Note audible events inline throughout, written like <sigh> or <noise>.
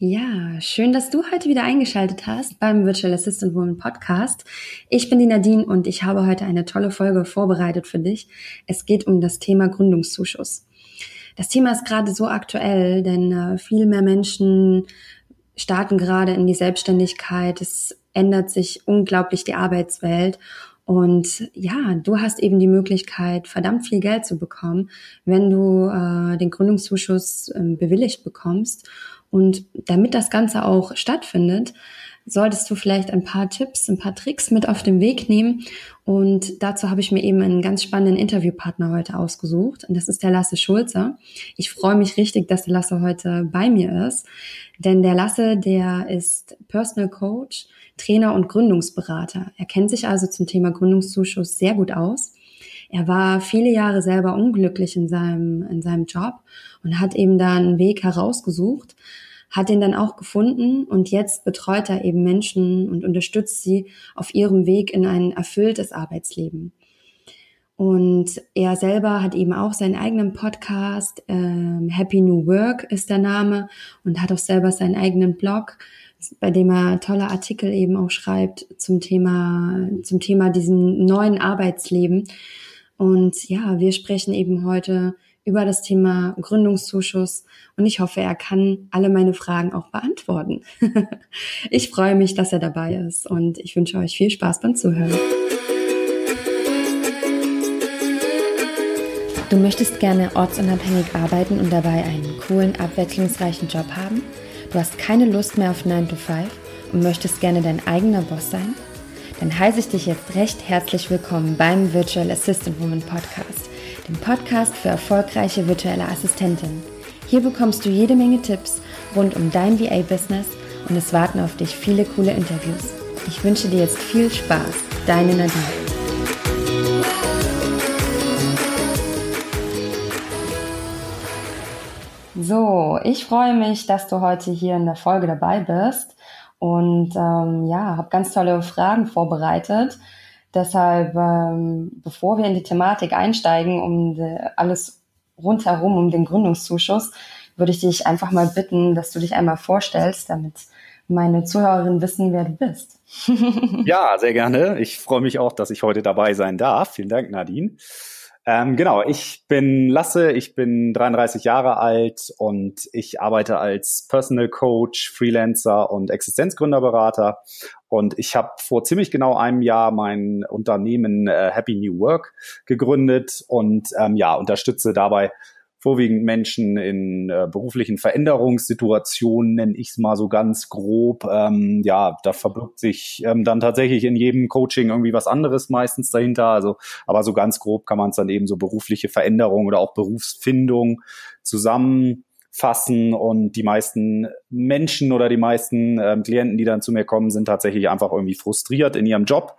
Ja, schön, dass du heute wieder eingeschaltet hast beim Virtual Assistant Woman Podcast. Ich bin die Nadine und ich habe heute eine tolle Folge vorbereitet für dich. Es geht um das Thema Gründungszuschuss. Das Thema ist gerade so aktuell, denn äh, viel mehr Menschen starten gerade in die Selbstständigkeit. Es ändert sich unglaublich die Arbeitswelt und ja, du hast eben die Möglichkeit, verdammt viel Geld zu bekommen, wenn du äh, den Gründungszuschuss äh, bewilligt bekommst. Und damit das Ganze auch stattfindet, solltest du vielleicht ein paar Tipps, ein paar Tricks mit auf den Weg nehmen. Und dazu habe ich mir eben einen ganz spannenden Interviewpartner heute ausgesucht. Und das ist der Lasse Schulze. Ich freue mich richtig, dass der Lasse heute bei mir ist. Denn der Lasse, der ist Personal Coach, Trainer und Gründungsberater. Er kennt sich also zum Thema Gründungszuschuss sehr gut aus. Er war viele Jahre selber unglücklich in seinem, in seinem Job und hat eben da einen Weg herausgesucht, hat ihn dann auch gefunden und jetzt betreut er eben Menschen und unterstützt sie auf ihrem Weg in ein erfülltes Arbeitsleben. Und er selber hat eben auch seinen eigenen Podcast, ähm, Happy New Work ist der Name, und hat auch selber seinen eigenen Blog, bei dem er tolle Artikel eben auch schreibt zum Thema, zum Thema diesem neuen Arbeitsleben. Und ja, wir sprechen eben heute über das Thema Gründungszuschuss und ich hoffe, er kann alle meine Fragen auch beantworten. <laughs> ich freue mich, dass er dabei ist und ich wünsche euch viel Spaß beim Zuhören. Du möchtest gerne ortsunabhängig arbeiten und dabei einen coolen, abwechslungsreichen Job haben? Du hast keine Lust mehr auf 9 to 5 und möchtest gerne dein eigener Boss sein? Dann heiße ich dich jetzt recht herzlich willkommen beim Virtual Assistant Woman Podcast, dem Podcast für erfolgreiche virtuelle Assistentinnen. Hier bekommst du jede Menge Tipps rund um dein VA-Business und es warten auf dich viele coole Interviews. Ich wünsche dir jetzt viel Spaß. Deine Nadine. So, ich freue mich, dass du heute hier in der Folge dabei bist. Und ähm, ja, habe ganz tolle Fragen vorbereitet. Deshalb, ähm, bevor wir in die Thematik einsteigen, um die, alles rundherum um den Gründungszuschuss, würde ich dich einfach mal bitten, dass du dich einmal vorstellst, damit meine Zuhörerinnen wissen, wer du bist. <laughs> ja, sehr gerne. Ich freue mich auch, dass ich heute dabei sein darf. Vielen Dank, Nadine. Ähm, genau, ich bin Lasse, ich bin 33 Jahre alt und ich arbeite als Personal Coach, Freelancer und Existenzgründerberater. Und ich habe vor ziemlich genau einem Jahr mein Unternehmen äh, Happy New Work gegründet und ähm, ja, unterstütze dabei vorwiegend Menschen in äh, beruflichen Veränderungssituationen, nenne ich es mal so ganz grob. Ähm, ja, da verbirgt sich ähm, dann tatsächlich in jedem Coaching irgendwie was anderes meistens dahinter. Also, aber so ganz grob kann man es dann eben so berufliche Veränderung oder auch Berufsfindung zusammenfassen. Und die meisten Menschen oder die meisten ähm, Klienten, die dann zu mir kommen, sind tatsächlich einfach irgendwie frustriert in ihrem Job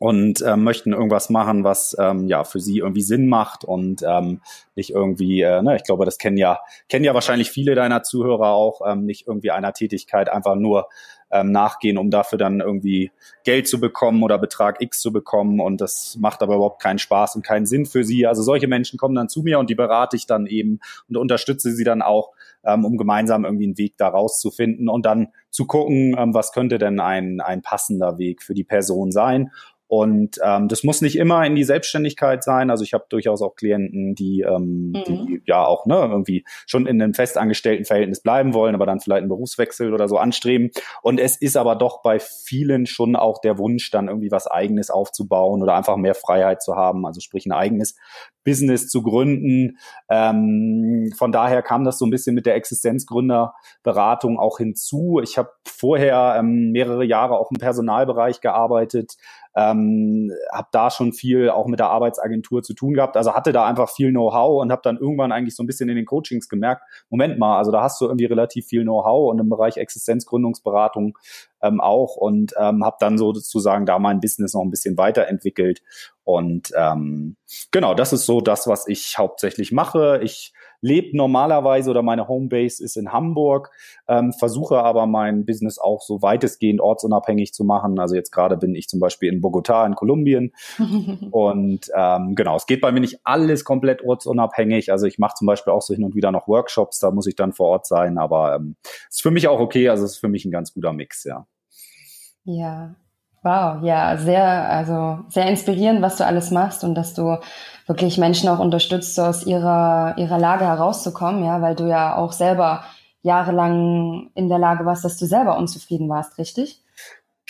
und ähm, möchten irgendwas machen, was ähm, ja für sie irgendwie Sinn macht und ähm, nicht irgendwie, äh, ne, ich glaube, das kennen ja kennen ja wahrscheinlich viele deiner Zuhörer auch, ähm, nicht irgendwie einer Tätigkeit einfach nur ähm, nachgehen, um dafür dann irgendwie Geld zu bekommen oder Betrag X zu bekommen und das macht aber überhaupt keinen Spaß und keinen Sinn für sie. Also solche Menschen kommen dann zu mir und die berate ich dann eben und unterstütze sie dann auch, ähm, um gemeinsam irgendwie einen Weg da rauszufinden und dann zu gucken, ähm, was könnte denn ein, ein passender Weg für die Person sein und ähm, das muss nicht immer in die Selbstständigkeit sein. Also ich habe durchaus auch Klienten, die, ähm, mhm. die ja auch ne, irgendwie schon in einem festangestellten Verhältnis bleiben wollen, aber dann vielleicht einen Berufswechsel oder so anstreben. Und es ist aber doch bei vielen schon auch der Wunsch, dann irgendwie was Eigenes aufzubauen oder einfach mehr Freiheit zu haben. Also sprich ein eigenes Business zu gründen. Ähm, von daher kam das so ein bisschen mit der Existenzgründerberatung auch hinzu. Ich habe vorher ähm, mehrere Jahre auch im Personalbereich gearbeitet, ähm, habe da schon viel auch mit der Arbeitsagentur zu tun gehabt. Also hatte da einfach viel Know-how und habe dann irgendwann eigentlich so ein bisschen in den Coachings gemerkt, Moment mal, also da hast du irgendwie relativ viel Know-how und im Bereich Existenzgründungsberatung ähm, auch und ähm, habe dann sozusagen da mein Business noch ein bisschen weiterentwickelt. Und ähm, genau, das ist so das, was ich hauptsächlich mache. Ich lebe normalerweise oder meine Homebase ist in Hamburg, ähm, versuche aber mein Business auch so weitestgehend ortsunabhängig zu machen. Also jetzt gerade bin ich zum Beispiel in Bogota in Kolumbien <laughs> und ähm, genau, es geht bei mir nicht alles komplett ortsunabhängig. Also ich mache zum Beispiel auch so hin und wieder noch Workshops, da muss ich dann vor Ort sein, aber ähm, ist für mich auch okay. Also es ist für mich ein ganz guter Mix, ja. Ja, Wow, ja, sehr, also sehr inspirierend, was du alles machst und dass du wirklich Menschen auch unterstützt, so aus ihrer, ihrer Lage herauszukommen, ja, weil du ja auch selber jahrelang in der Lage warst, dass du selber unzufrieden warst, richtig?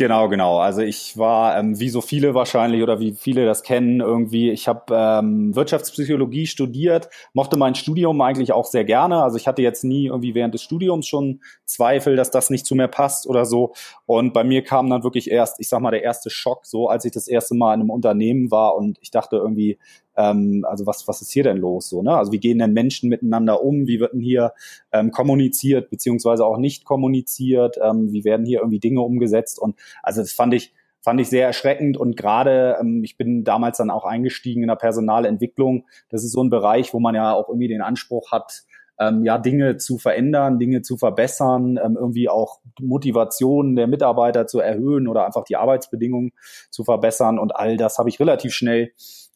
Genau, genau. Also ich war, ähm, wie so viele wahrscheinlich oder wie viele das kennen, irgendwie, ich habe ähm, Wirtschaftspsychologie studiert, mochte mein Studium eigentlich auch sehr gerne. Also ich hatte jetzt nie irgendwie während des Studiums schon Zweifel, dass das nicht zu mir passt oder so. Und bei mir kam dann wirklich erst, ich sag mal, der erste Schock, so als ich das erste Mal in einem Unternehmen war und ich dachte irgendwie, ähm, also was, was ist hier denn los? So, ne? Also wie gehen denn Menschen miteinander um? Wie wird denn hier ähm, kommuniziert, beziehungsweise auch nicht kommuniziert? Ähm, wie werden hier irgendwie Dinge umgesetzt? Und also das fand ich, fand ich sehr erschreckend und gerade ähm, ich bin damals dann auch eingestiegen in der Personalentwicklung. Das ist so ein Bereich, wo man ja auch irgendwie den Anspruch hat, ähm, ja Dinge zu verändern, Dinge zu verbessern, ähm, irgendwie auch Motivation der Mitarbeiter zu erhöhen oder einfach die Arbeitsbedingungen zu verbessern und all das habe ich relativ schnell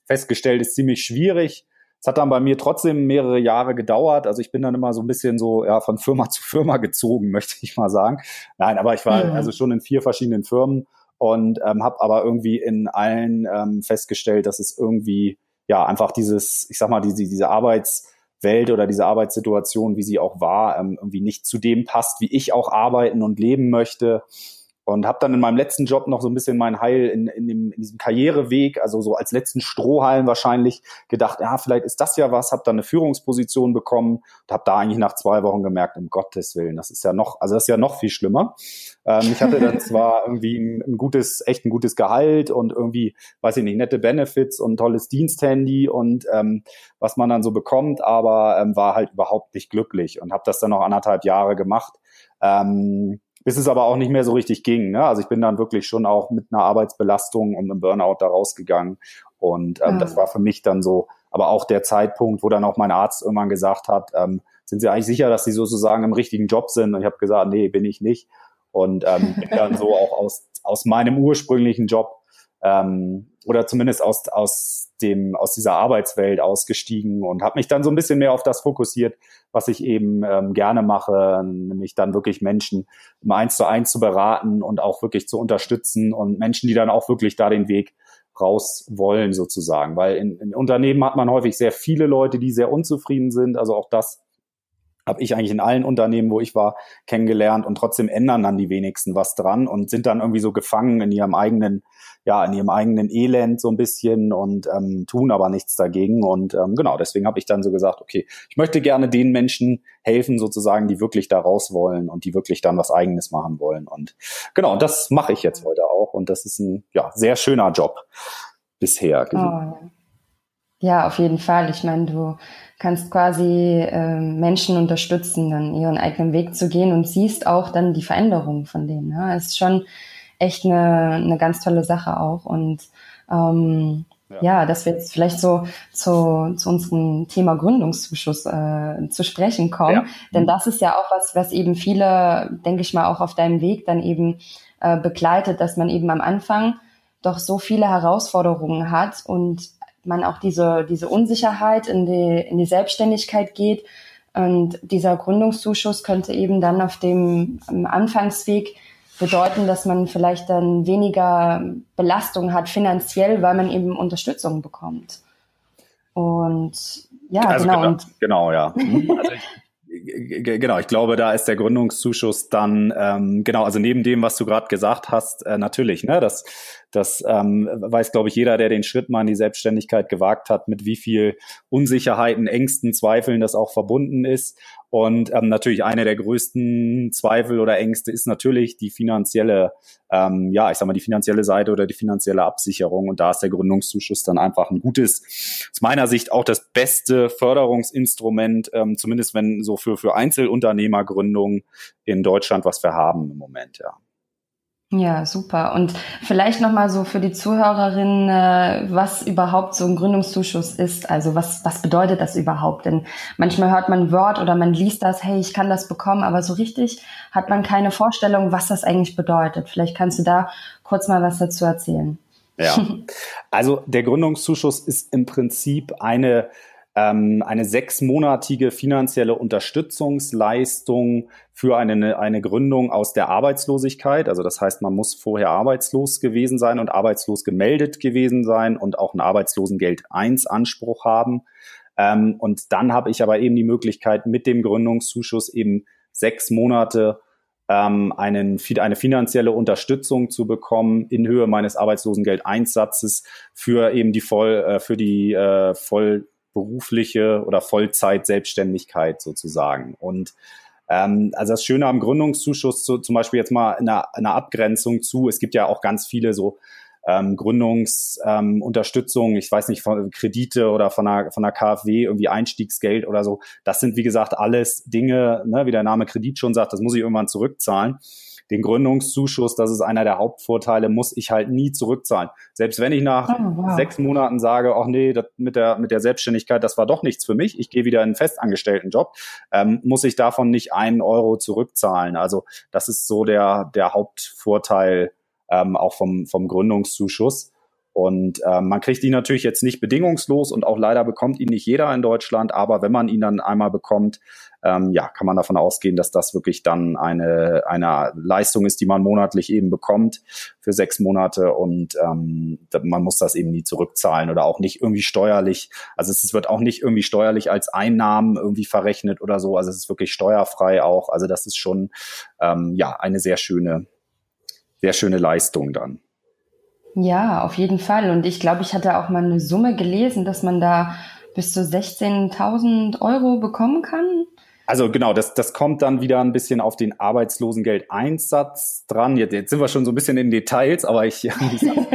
festgestellt, ist ziemlich schwierig. Es hat dann bei mir trotzdem mehrere Jahre gedauert. Also ich bin dann immer so ein bisschen so ja von Firma <laughs> zu Firma gezogen, möchte ich mal sagen. Nein, aber ich war mhm. also schon in vier verschiedenen Firmen und ähm, habe aber irgendwie in allen ähm, festgestellt, dass es irgendwie ja einfach dieses, ich sag mal, diese, diese Arbeitswelt oder diese Arbeitssituation, wie sie auch war, ähm, irgendwie nicht zu dem passt, wie ich auch arbeiten und leben möchte. Und habe dann in meinem letzten Job noch so ein bisschen mein Heil in, in, dem, in diesem Karriereweg, also so als letzten Strohhalm wahrscheinlich gedacht, ja, vielleicht ist das ja was, habe dann eine Führungsposition bekommen und habe da eigentlich nach zwei Wochen gemerkt, um Gottes Willen, das ist ja noch, also das ist ja noch viel schlimmer. Ähm, ich hatte dann <laughs> zwar irgendwie ein, ein, gutes, echt ein gutes Gehalt und irgendwie, weiß ich nicht, nette Benefits und tolles Diensthandy und ähm, was man dann so bekommt, aber ähm, war halt überhaupt nicht glücklich und habe das dann noch anderthalb Jahre gemacht. Ähm, bis es aber auch nicht mehr so richtig ging. Ne? Also ich bin dann wirklich schon auch mit einer Arbeitsbelastung und einem Burnout da rausgegangen. Und ähm, ja. das war für mich dann so, aber auch der Zeitpunkt, wo dann auch mein Arzt irgendwann gesagt hat, ähm, sind Sie eigentlich sicher, dass Sie sozusagen im richtigen Job sind? Und ich habe gesagt, nee, bin ich nicht. Und ähm, bin dann so <laughs> auch aus, aus meinem ursprünglichen Job ähm, oder zumindest aus, aus dem aus dieser Arbeitswelt ausgestiegen und habe mich dann so ein bisschen mehr auf das fokussiert, was ich eben ähm, gerne mache, nämlich dann wirklich Menschen im Eins zu eins zu beraten und auch wirklich zu unterstützen und Menschen, die dann auch wirklich da den Weg raus wollen sozusagen, weil in, in Unternehmen hat man häufig sehr viele Leute, die sehr unzufrieden sind, also auch das habe ich eigentlich in allen Unternehmen, wo ich war, kennengelernt und trotzdem ändern dann die wenigsten was dran und sind dann irgendwie so gefangen in ihrem eigenen, ja, in ihrem eigenen Elend so ein bisschen und ähm, tun aber nichts dagegen. Und ähm, genau, deswegen habe ich dann so gesagt, okay, ich möchte gerne den Menschen helfen, sozusagen, die wirklich da raus wollen und die wirklich dann was eigenes machen wollen. Und genau, das mache ich jetzt heute auch. Und das ist ein ja, sehr schöner Job bisher. Oh. Ja, auf jeden Fall. Ich meine, du kannst quasi äh, Menschen unterstützen, dann ihren eigenen Weg zu gehen und siehst auch dann die Veränderung von denen. Ne? Es ist schon echt eine, eine ganz tolle Sache auch. Und ähm, ja. ja, dass wir jetzt vielleicht so zu, zu unserem Thema Gründungszuschuss äh, zu sprechen kommen. Ja. Denn das ist ja auch was, was eben viele, denke ich mal, auch auf deinem Weg dann eben äh, begleitet, dass man eben am Anfang doch so viele Herausforderungen hat und man auch diese, diese Unsicherheit in die, in die Selbstständigkeit geht. Und dieser Gründungszuschuss könnte eben dann auf dem Anfangsweg bedeuten, dass man vielleicht dann weniger Belastung hat finanziell, weil man eben Unterstützung bekommt. Und ja, also genau. Genau, genau ja. <laughs> Mhm. Also ich, Genau, ich glaube, da ist der Gründungszuschuss dann ähm, genau, also neben dem, was du gerade gesagt hast, äh, natürlich, ne, das das ähm, weiß, glaube ich, jeder, der den Schritt mal in die Selbstständigkeit gewagt hat, mit wie viel Unsicherheiten, Ängsten, Zweifeln das auch verbunden ist. Und ähm, natürlich eine der größten Zweifel oder Ängste ist natürlich die finanzielle, ähm, ja, ich sag mal, die finanzielle Seite oder die finanzielle Absicherung. Und da ist der Gründungszuschuss dann einfach ein gutes, aus meiner Sicht auch das beste Förderungsinstrument, ähm, zumindest wenn so für, für Einzelunternehmergründungen in Deutschland, was wir haben im Moment, ja. Ja, super. Und vielleicht nochmal so für die Zuhörerinnen, äh, was überhaupt so ein Gründungszuschuss ist. Also was, was bedeutet das überhaupt? Denn manchmal hört man ein Wort oder man liest das, hey, ich kann das bekommen, aber so richtig hat man keine Vorstellung, was das eigentlich bedeutet. Vielleicht kannst du da kurz mal was dazu erzählen. Ja, <laughs> also der Gründungszuschuss ist im Prinzip eine ähm, eine sechsmonatige finanzielle Unterstützungsleistung für eine, eine Gründung aus der Arbeitslosigkeit. Also das heißt, man muss vorher arbeitslos gewesen sein und arbeitslos gemeldet gewesen sein und auch einen Arbeitslosengeld 1 Anspruch haben. Ähm, und dann habe ich aber eben die Möglichkeit, mit dem Gründungszuschuss eben sechs Monate ähm, einen, eine finanzielle Unterstützung zu bekommen in Höhe meines Arbeitslosengeld 1 Satzes für eben die voll, äh, für die äh, voll berufliche oder Vollzeit-Selbstständigkeit sozusagen. Und ähm, also das Schöne am Gründungszuschuss, zu, zum Beispiel jetzt mal in einer, in einer Abgrenzung zu, es gibt ja auch ganz viele so ähm, Gründungsunterstützung, ähm, ich weiß nicht, von Kredite oder von der, von der KfW, irgendwie Einstiegsgeld oder so. Das sind, wie gesagt, alles Dinge, ne, wie der Name Kredit schon sagt, das muss ich irgendwann zurückzahlen den Gründungszuschuss, das ist einer der Hauptvorteile, muss ich halt nie zurückzahlen. Selbst wenn ich nach oh, wow. sechs Monaten sage, ach nee, das mit der, mit der Selbstständigkeit, das war doch nichts für mich, ich gehe wieder in einen festangestellten Job, ähm, muss ich davon nicht einen Euro zurückzahlen. Also das ist so der, der Hauptvorteil ähm, auch vom, vom Gründungszuschuss. Und äh, man kriegt ihn natürlich jetzt nicht bedingungslos und auch leider bekommt ihn nicht jeder in Deutschland, aber wenn man ihn dann einmal bekommt, ähm, ja, kann man davon ausgehen, dass das wirklich dann eine, eine Leistung ist, die man monatlich eben bekommt für sechs Monate und ähm, man muss das eben nie zurückzahlen oder auch nicht irgendwie steuerlich. Also es wird auch nicht irgendwie steuerlich als Einnahmen irgendwie verrechnet oder so. Also es ist wirklich steuerfrei auch. Also das ist schon ähm, ja eine sehr schöne, sehr schöne Leistung dann. Ja, auf jeden Fall. Und ich glaube, ich hatte auch mal eine Summe gelesen, dass man da bis zu 16.000 Euro bekommen kann. Also genau, das, das kommt dann wieder ein bisschen auf den Arbeitslosengeld-Einsatz dran. Jetzt, jetzt sind wir schon so ein bisschen in Details, aber ich, <laughs> also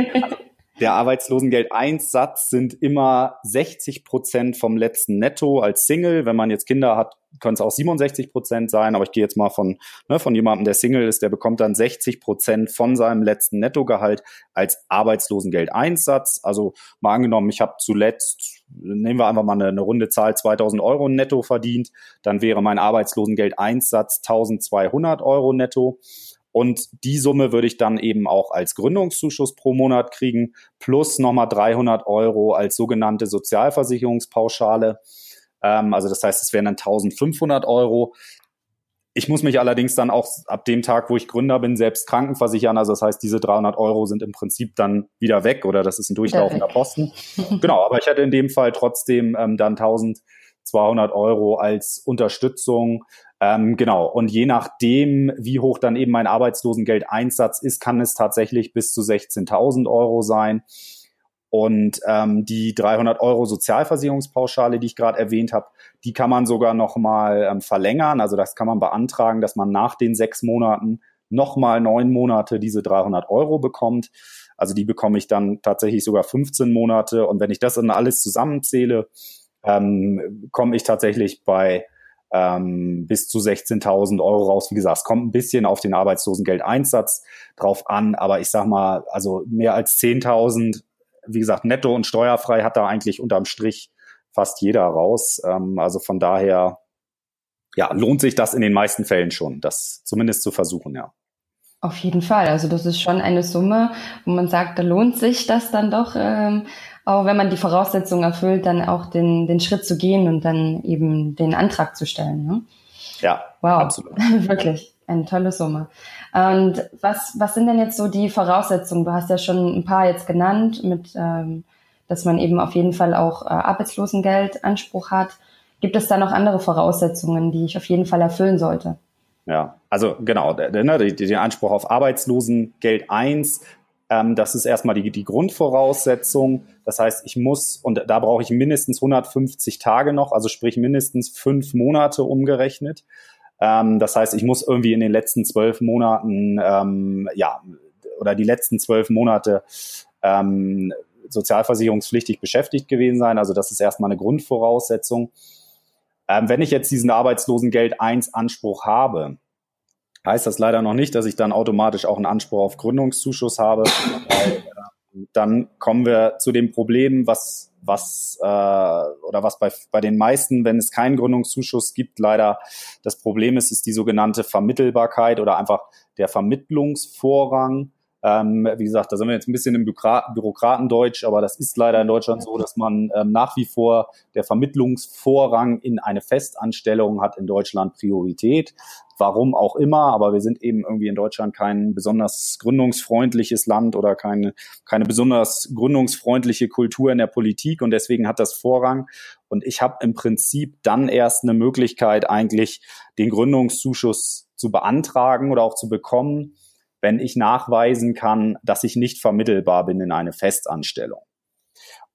der Arbeitslosengeld-1-Satz sind immer 60 Prozent vom letzten Netto als Single. Wenn man jetzt Kinder hat, können es auch 67 Prozent sein, aber ich gehe jetzt mal von, ne, von jemandem, der Single ist, der bekommt dann 60 Prozent von seinem letzten Nettogehalt als Arbeitslosengeld-1-Satz. Also mal angenommen, ich habe zuletzt, nehmen wir einfach mal eine, eine runde Zahl, 2000 Euro netto verdient, dann wäre mein Arbeitslosengeld-1-Satz 1200 Euro netto. Und die Summe würde ich dann eben auch als Gründungszuschuss pro Monat kriegen, plus nochmal 300 Euro als sogenannte Sozialversicherungspauschale. Ähm, also das heißt, es wären dann 1500 Euro. Ich muss mich allerdings dann auch ab dem Tag, wo ich Gründer bin, selbst krankenversichern. Also das heißt, diese 300 Euro sind im Prinzip dann wieder weg oder das ist ein durchlaufender Posten. genau, aber ich hätte in dem Fall trotzdem ähm, dann 1200 Euro als Unterstützung. Ähm, genau. Und je nachdem, wie hoch dann eben mein Arbeitslosengeld-Einsatz ist, kann es tatsächlich bis zu 16.000 Euro sein. Und ähm, die 300 Euro Sozialversicherungspauschale, die ich gerade erwähnt habe, die kann man sogar noch mal ähm, verlängern. Also das kann man beantragen, dass man nach den sechs Monaten noch mal neun Monate diese 300 Euro bekommt. Also die bekomme ich dann tatsächlich sogar 15 Monate. Und wenn ich das dann alles zusammenzähle, ähm, komme ich tatsächlich bei ähm, bis zu 16.000 Euro raus. Wie gesagt, es kommt ein bisschen auf den Arbeitslosengeld-Einsatz drauf an, aber ich sag mal, also mehr als 10.000 wie gesagt, netto und steuerfrei hat da eigentlich unterm Strich fast jeder raus. Ähm, also von daher, ja, lohnt sich das in den meisten Fällen schon, das zumindest zu versuchen, ja. Auf jeden Fall. Also das ist schon eine Summe, wo man sagt, da lohnt sich das dann doch, ähm, auch wenn man die Voraussetzungen erfüllt, dann auch den, den Schritt zu gehen und dann eben den Antrag zu stellen. Ne? Ja, wow. absolut. <laughs> Wirklich eine tolle Summe. Und was, was sind denn jetzt so die Voraussetzungen? Du hast ja schon ein paar jetzt genannt, mit, ähm, dass man eben auf jeden Fall auch äh, Arbeitslosengeldanspruch hat. Gibt es da noch andere Voraussetzungen, die ich auf jeden Fall erfüllen sollte? Ja, also genau, der, ne, der Anspruch auf Arbeitslosengeld 1, ähm, das ist erstmal die, die Grundvoraussetzung. Das heißt, ich muss, und da brauche ich mindestens 150 Tage noch, also sprich mindestens fünf Monate umgerechnet. Ähm, das heißt, ich muss irgendwie in den letzten zwölf Monaten, ähm, ja, oder die letzten zwölf Monate ähm, sozialversicherungspflichtig beschäftigt gewesen sein. Also das ist erstmal eine Grundvoraussetzung. Ähm, wenn ich jetzt diesen Arbeitslosengeld 1 Anspruch habe, heißt das leider noch nicht, dass ich dann automatisch auch einen Anspruch auf Gründungszuschuss habe. Weil, äh, dann kommen wir zu dem Problem, was was äh, oder was bei, bei den meisten, wenn es keinen Gründungszuschuss gibt, leider das Problem ist, ist die sogenannte Vermittelbarkeit oder einfach der Vermittlungsvorrang. Ähm, wie gesagt, da sind wir jetzt ein bisschen im Bürokratendeutsch, aber das ist leider in Deutschland so, dass man ähm, nach wie vor der Vermittlungsvorrang in eine Festanstellung hat in Deutschland Priorität. Warum auch immer, aber wir sind eben irgendwie in Deutschland kein besonders gründungsfreundliches Land oder keine, keine besonders gründungsfreundliche Kultur in der Politik und deswegen hat das Vorrang. Und ich habe im Prinzip dann erst eine Möglichkeit, eigentlich den Gründungszuschuss zu beantragen oder auch zu bekommen, wenn ich nachweisen kann, dass ich nicht vermittelbar bin in eine Festanstellung.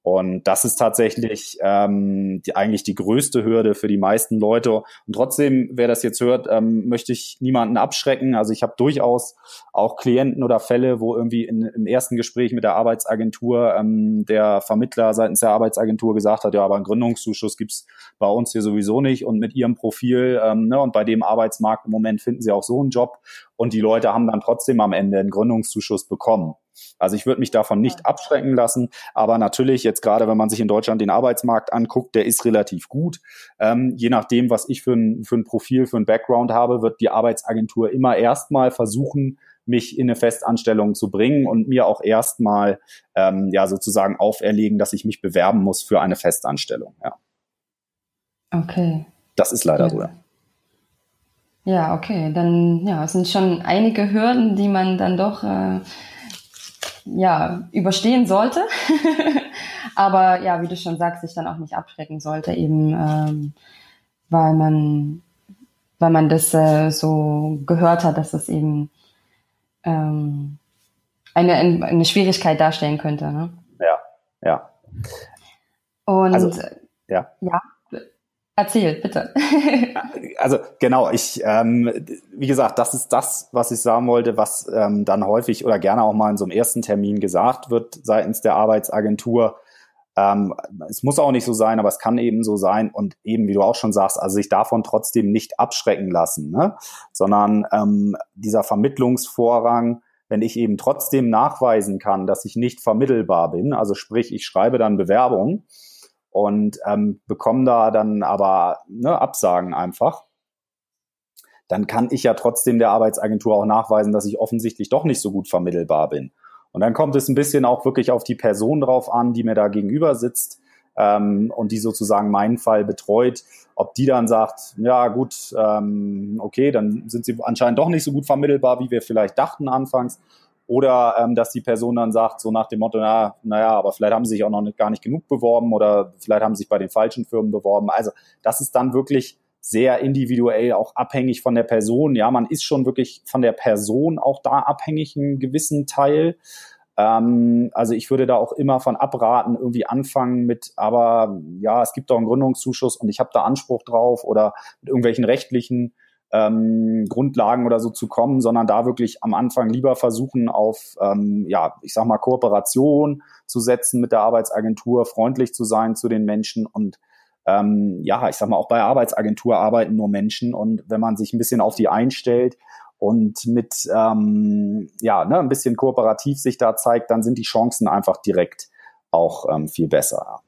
Und das ist tatsächlich ähm, die, eigentlich die größte Hürde für die meisten Leute. Und trotzdem, wer das jetzt hört, ähm, möchte ich niemanden abschrecken. Also ich habe durchaus auch Klienten oder Fälle, wo irgendwie in, im ersten Gespräch mit der Arbeitsagentur ähm, der Vermittler seitens der Arbeitsagentur gesagt hat, ja, aber einen Gründungszuschuss gibt's bei uns hier sowieso nicht. Und mit ihrem Profil ähm, ne, und bei dem Arbeitsmarkt im Moment finden sie auch so einen Job. Und die Leute haben dann trotzdem am Ende einen Gründungszuschuss bekommen. Also ich würde mich davon nicht abschrecken lassen, aber natürlich jetzt gerade, wenn man sich in Deutschland den Arbeitsmarkt anguckt, der ist relativ gut. Ähm, je nachdem, was ich für ein, für ein Profil, für ein Background habe, wird die Arbeitsagentur immer erstmal versuchen, mich in eine Festanstellung zu bringen und mir auch erstmal ähm, ja sozusagen auferlegen, dass ich mich bewerben muss für eine Festanstellung. Ja. Okay. Das ist leider ja. so. Ja, okay. Dann ja, es sind schon einige Hürden, die man dann doch äh, ja, überstehen sollte. <laughs> Aber ja, wie du schon sagst, sich dann auch nicht abschrecken sollte, eben ähm, weil man weil man das äh, so gehört hat, dass das eben ähm, eine, eine Schwierigkeit darstellen könnte. Ne? Ja, ja. Und also, ja. ja. Erzähl, bitte. <laughs> also genau, ich, ähm, wie gesagt, das ist das, was ich sagen wollte, was ähm, dann häufig oder gerne auch mal in so einem ersten Termin gesagt wird seitens der Arbeitsagentur. Ähm, es muss auch nicht so sein, aber es kann eben so sein und eben, wie du auch schon sagst, also sich davon trotzdem nicht abschrecken lassen, ne? sondern ähm, dieser Vermittlungsvorrang, wenn ich eben trotzdem nachweisen kann, dass ich nicht vermittelbar bin, also sprich, ich schreibe dann Bewerbung, und ähm, bekomme da dann aber ne, Absagen einfach, dann kann ich ja trotzdem der Arbeitsagentur auch nachweisen, dass ich offensichtlich doch nicht so gut vermittelbar bin. Und dann kommt es ein bisschen auch wirklich auf die Person drauf an, die mir da gegenüber sitzt ähm, und die sozusagen meinen Fall betreut, ob die dann sagt, ja gut, ähm, okay, dann sind sie anscheinend doch nicht so gut vermittelbar, wie wir vielleicht dachten anfangs. Oder ähm, dass die Person dann sagt, so nach dem Motto, na, naja, aber vielleicht haben sie sich auch noch nicht, gar nicht genug beworben oder vielleicht haben sie sich bei den falschen Firmen beworben. Also das ist dann wirklich sehr individuell auch abhängig von der Person. Ja, man ist schon wirklich von der Person auch da abhängig, einen gewissen Teil. Ähm, also ich würde da auch immer von abraten, irgendwie anfangen mit, aber ja, es gibt doch einen Gründungszuschuss und ich habe da Anspruch drauf oder mit irgendwelchen rechtlichen ähm, Grundlagen oder so zu kommen, sondern da wirklich am Anfang lieber versuchen, auf, ähm, ja, ich sag mal, Kooperation zu setzen mit der Arbeitsagentur, freundlich zu sein zu den Menschen und ähm, ja, ich sag mal, auch bei Arbeitsagentur arbeiten nur Menschen und wenn man sich ein bisschen auf die einstellt und mit ähm, ja, ne, ein bisschen kooperativ sich da zeigt, dann sind die Chancen einfach direkt auch ähm, viel besser.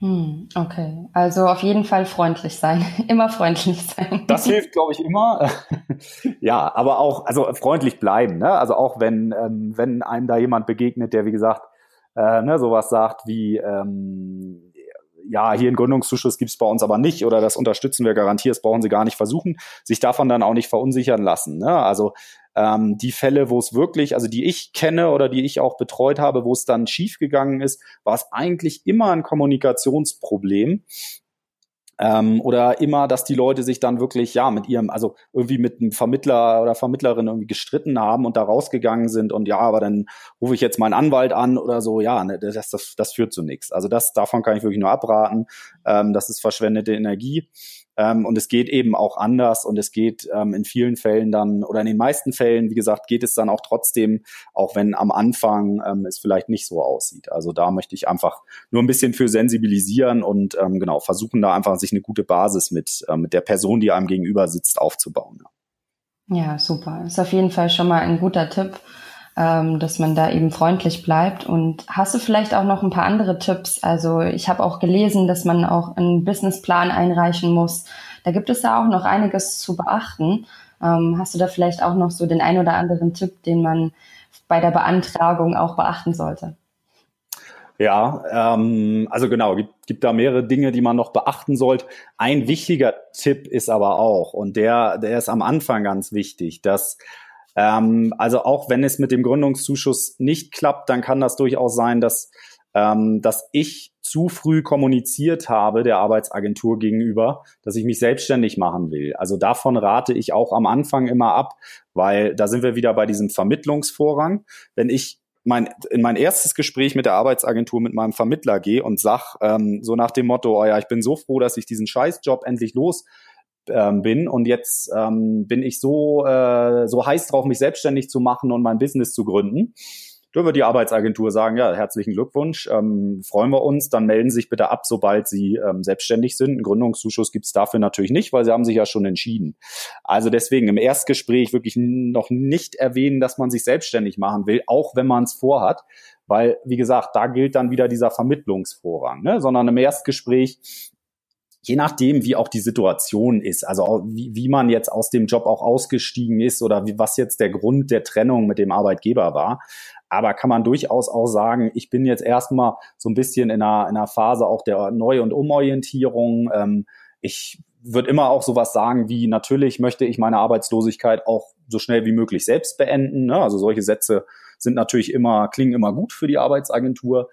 Hm, okay, also auf jeden Fall freundlich sein, <laughs> immer freundlich sein. Das hilft, glaube ich, immer. <laughs> ja, aber auch, also freundlich bleiben, ne? Also auch wenn, ähm, wenn einem da jemand begegnet, der wie gesagt äh, ne, sowas sagt wie ähm, ja, hier einen Gründungszuschuss gibt's bei uns aber nicht oder das unterstützen wir garantiert, das brauchen Sie gar nicht versuchen, sich davon dann auch nicht verunsichern lassen. Ne? Also ähm, die Fälle, wo es wirklich, also die ich kenne oder die ich auch betreut habe, wo es dann schiefgegangen ist, war es eigentlich immer ein Kommunikationsproblem. Ähm, oder immer, dass die Leute sich dann wirklich, ja, mit ihrem, also irgendwie mit einem Vermittler oder Vermittlerin irgendwie gestritten haben und da rausgegangen sind und ja, aber dann rufe ich jetzt meinen Anwalt an oder so, ja, ne, das, das, das führt zu nichts. Also das, davon kann ich wirklich nur abraten. Ähm, das ist verschwendete Energie. Ähm, und es geht eben auch anders und es geht ähm, in vielen Fällen dann oder in den meisten Fällen, wie gesagt, geht es dann auch trotzdem, auch wenn am Anfang ähm, es vielleicht nicht so aussieht. Also da möchte ich einfach nur ein bisschen für sensibilisieren und ähm, genau versuchen da einfach sich eine gute Basis mit, äh, mit der Person, die einem gegenüber sitzt, aufzubauen. Ja. Ja, super. Ist auf jeden Fall schon mal ein guter Tipp, ähm, dass man da eben freundlich bleibt. Und hast du vielleicht auch noch ein paar andere Tipps? Also ich habe auch gelesen, dass man auch einen Businessplan einreichen muss. Da gibt es ja auch noch einiges zu beachten. Ähm, hast du da vielleicht auch noch so den ein oder anderen Tipp, den man bei der Beantragung auch beachten sollte? Ja, ähm, also genau, gibt, gibt da mehrere Dinge, die man noch beachten sollte. Ein wichtiger Tipp ist aber auch, und der, der ist am Anfang ganz wichtig, dass ähm, also auch wenn es mit dem Gründungszuschuss nicht klappt, dann kann das durchaus sein, dass ähm, dass ich zu früh kommuniziert habe der Arbeitsagentur gegenüber, dass ich mich selbstständig machen will. Also davon rate ich auch am Anfang immer ab, weil da sind wir wieder bei diesem Vermittlungsvorrang. Wenn ich mein, in mein erstes Gespräch mit der Arbeitsagentur mit meinem Vermittler gehe und sag ähm, so nach dem Motto, oh ja, ich bin so froh, dass ich diesen Scheißjob endlich los ähm, bin und jetzt ähm, bin ich so äh, so heiß drauf, mich selbstständig zu machen und mein Business zu gründen da wird die Arbeitsagentur sagen, ja, herzlichen Glückwunsch, ähm, freuen wir uns, dann melden Sie sich bitte ab, sobald Sie ähm, selbstständig sind. Einen Gründungszuschuss gibt es dafür natürlich nicht, weil Sie haben sich ja schon entschieden. Also deswegen im Erstgespräch wirklich noch nicht erwähnen, dass man sich selbstständig machen will, auch wenn man es vorhat, weil, wie gesagt, da gilt dann wieder dieser Vermittlungsvorrang, ne? sondern im Erstgespräch je nachdem, wie auch die Situation ist, also wie, wie man jetzt aus dem Job auch ausgestiegen ist oder wie, was jetzt der Grund der Trennung mit dem Arbeitgeber war, aber kann man durchaus auch sagen, ich bin jetzt erstmal so ein bisschen in einer, in einer Phase auch der Neu- und Umorientierung. Ähm, ich würde immer auch sowas sagen wie, natürlich möchte ich meine Arbeitslosigkeit auch so schnell wie möglich selbst beenden. Ne? Also solche Sätze sind natürlich immer, klingen immer gut für die Arbeitsagentur.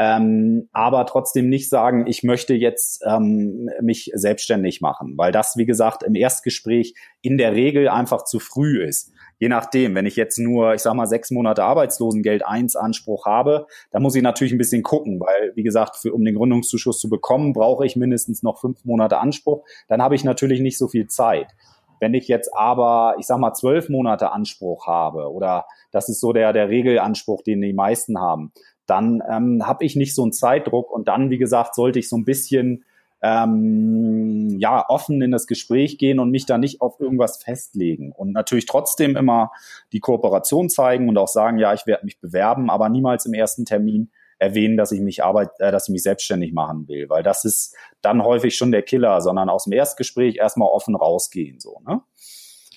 Ähm, aber trotzdem nicht sagen, ich möchte jetzt ähm, mich selbstständig machen, weil das, wie gesagt, im Erstgespräch in der Regel einfach zu früh ist je nachdem, wenn ich jetzt nur, ich sag mal, sechs Monate Arbeitslosengeld 1 Anspruch habe, dann muss ich natürlich ein bisschen gucken, weil, wie gesagt, für, um den Gründungszuschuss zu bekommen, brauche ich mindestens noch fünf Monate Anspruch. Dann habe ich natürlich nicht so viel Zeit. Wenn ich jetzt aber, ich sag mal, zwölf Monate Anspruch habe, oder das ist so der, der Regelanspruch, den die meisten haben, dann ähm, habe ich nicht so einen Zeitdruck und dann, wie gesagt, sollte ich so ein bisschen ähm, ja offen in das Gespräch gehen und mich da nicht auf irgendwas festlegen und natürlich trotzdem immer die Kooperation zeigen und auch sagen, ja, ich werde mich bewerben, aber niemals im ersten Termin erwähnen, dass ich mich arbeit, äh, dass ich mich selbstständig machen will, weil das ist dann häufig schon der Killer, sondern aus dem Erstgespräch erstmal offen rausgehen so, ne?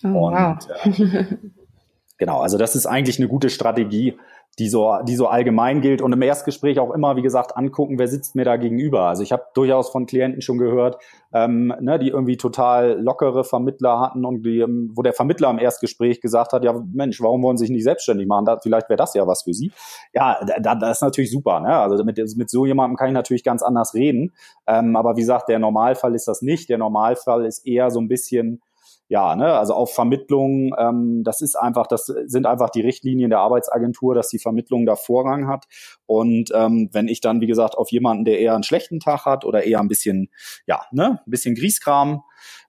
Oh, und wow. äh, <laughs> genau, also das ist eigentlich eine gute Strategie, die so, die so allgemein gilt und im Erstgespräch auch immer, wie gesagt, angucken, wer sitzt mir da gegenüber. Also ich habe durchaus von Klienten schon gehört, ähm, ne, die irgendwie total lockere Vermittler hatten und die, ähm, wo der Vermittler im Erstgespräch gesagt hat, ja Mensch, warum wollen Sie sich nicht selbstständig machen? Da, vielleicht wäre das ja was für Sie. Ja, da, das ist natürlich super. Ne? Also mit, mit so jemandem kann ich natürlich ganz anders reden. Ähm, aber wie gesagt, der Normalfall ist das nicht. Der Normalfall ist eher so ein bisschen ja, ne, also auf Vermittlung, ähm, das ist einfach, das sind einfach die Richtlinien der Arbeitsagentur, dass die Vermittlung da Vorrang hat. Und ähm, wenn ich dann, wie gesagt, auf jemanden, der eher einen schlechten Tag hat oder eher ein bisschen, ja, ne, ein bisschen Grieskram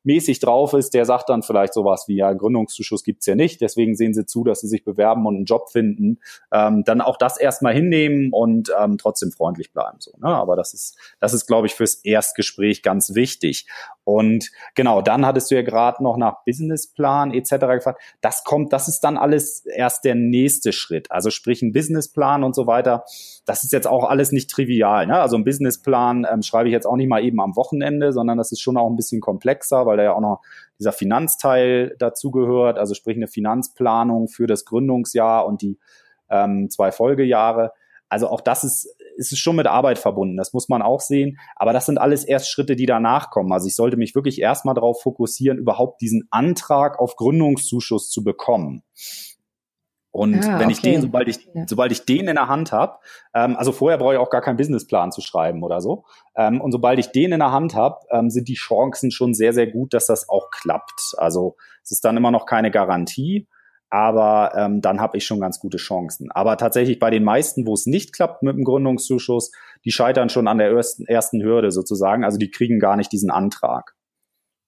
mäßig drauf ist, der sagt dann vielleicht sowas wie, ja, Gründungszuschuss gibt's ja nicht, deswegen sehen sie zu, dass sie sich bewerben und einen Job finden, ähm, dann auch das erstmal hinnehmen und ähm, trotzdem freundlich bleiben. So, ne? Aber das ist, das ist, glaube ich, fürs Erstgespräch ganz wichtig. Und genau, dann hattest du ja gerade noch nach Businessplan etc. gefragt. Das kommt, das ist dann alles erst der nächste Schritt. Also sprich ein Businessplan und so weiter. Das ist jetzt auch alles nicht trivial. Ne? Also ein Businessplan ähm, schreibe ich jetzt auch nicht mal eben am Wochenende, sondern das ist schon auch ein bisschen komplexer, weil da ja auch noch dieser Finanzteil dazugehört. Also sprich eine Finanzplanung für das Gründungsjahr und die ähm, zwei Folgejahre. Also auch das ist, ist schon mit Arbeit verbunden, das muss man auch sehen. Aber das sind alles erst Schritte, die danach kommen. Also ich sollte mich wirklich erstmal darauf fokussieren, überhaupt diesen Antrag auf Gründungszuschuss zu bekommen. Und ah, wenn ich den, sobald ich, sobald ich den in der Hand habe, ähm, also vorher brauche ich auch gar keinen Businessplan zu schreiben oder so. Ähm, und sobald ich den in der Hand habe, ähm, sind die Chancen schon sehr, sehr gut, dass das auch klappt. Also es ist dann immer noch keine Garantie, aber ähm, dann habe ich schon ganz gute Chancen. Aber tatsächlich bei den meisten, wo es nicht klappt mit dem Gründungszuschuss, die scheitern schon an der ersten, ersten Hürde sozusagen. Also die kriegen gar nicht diesen Antrag.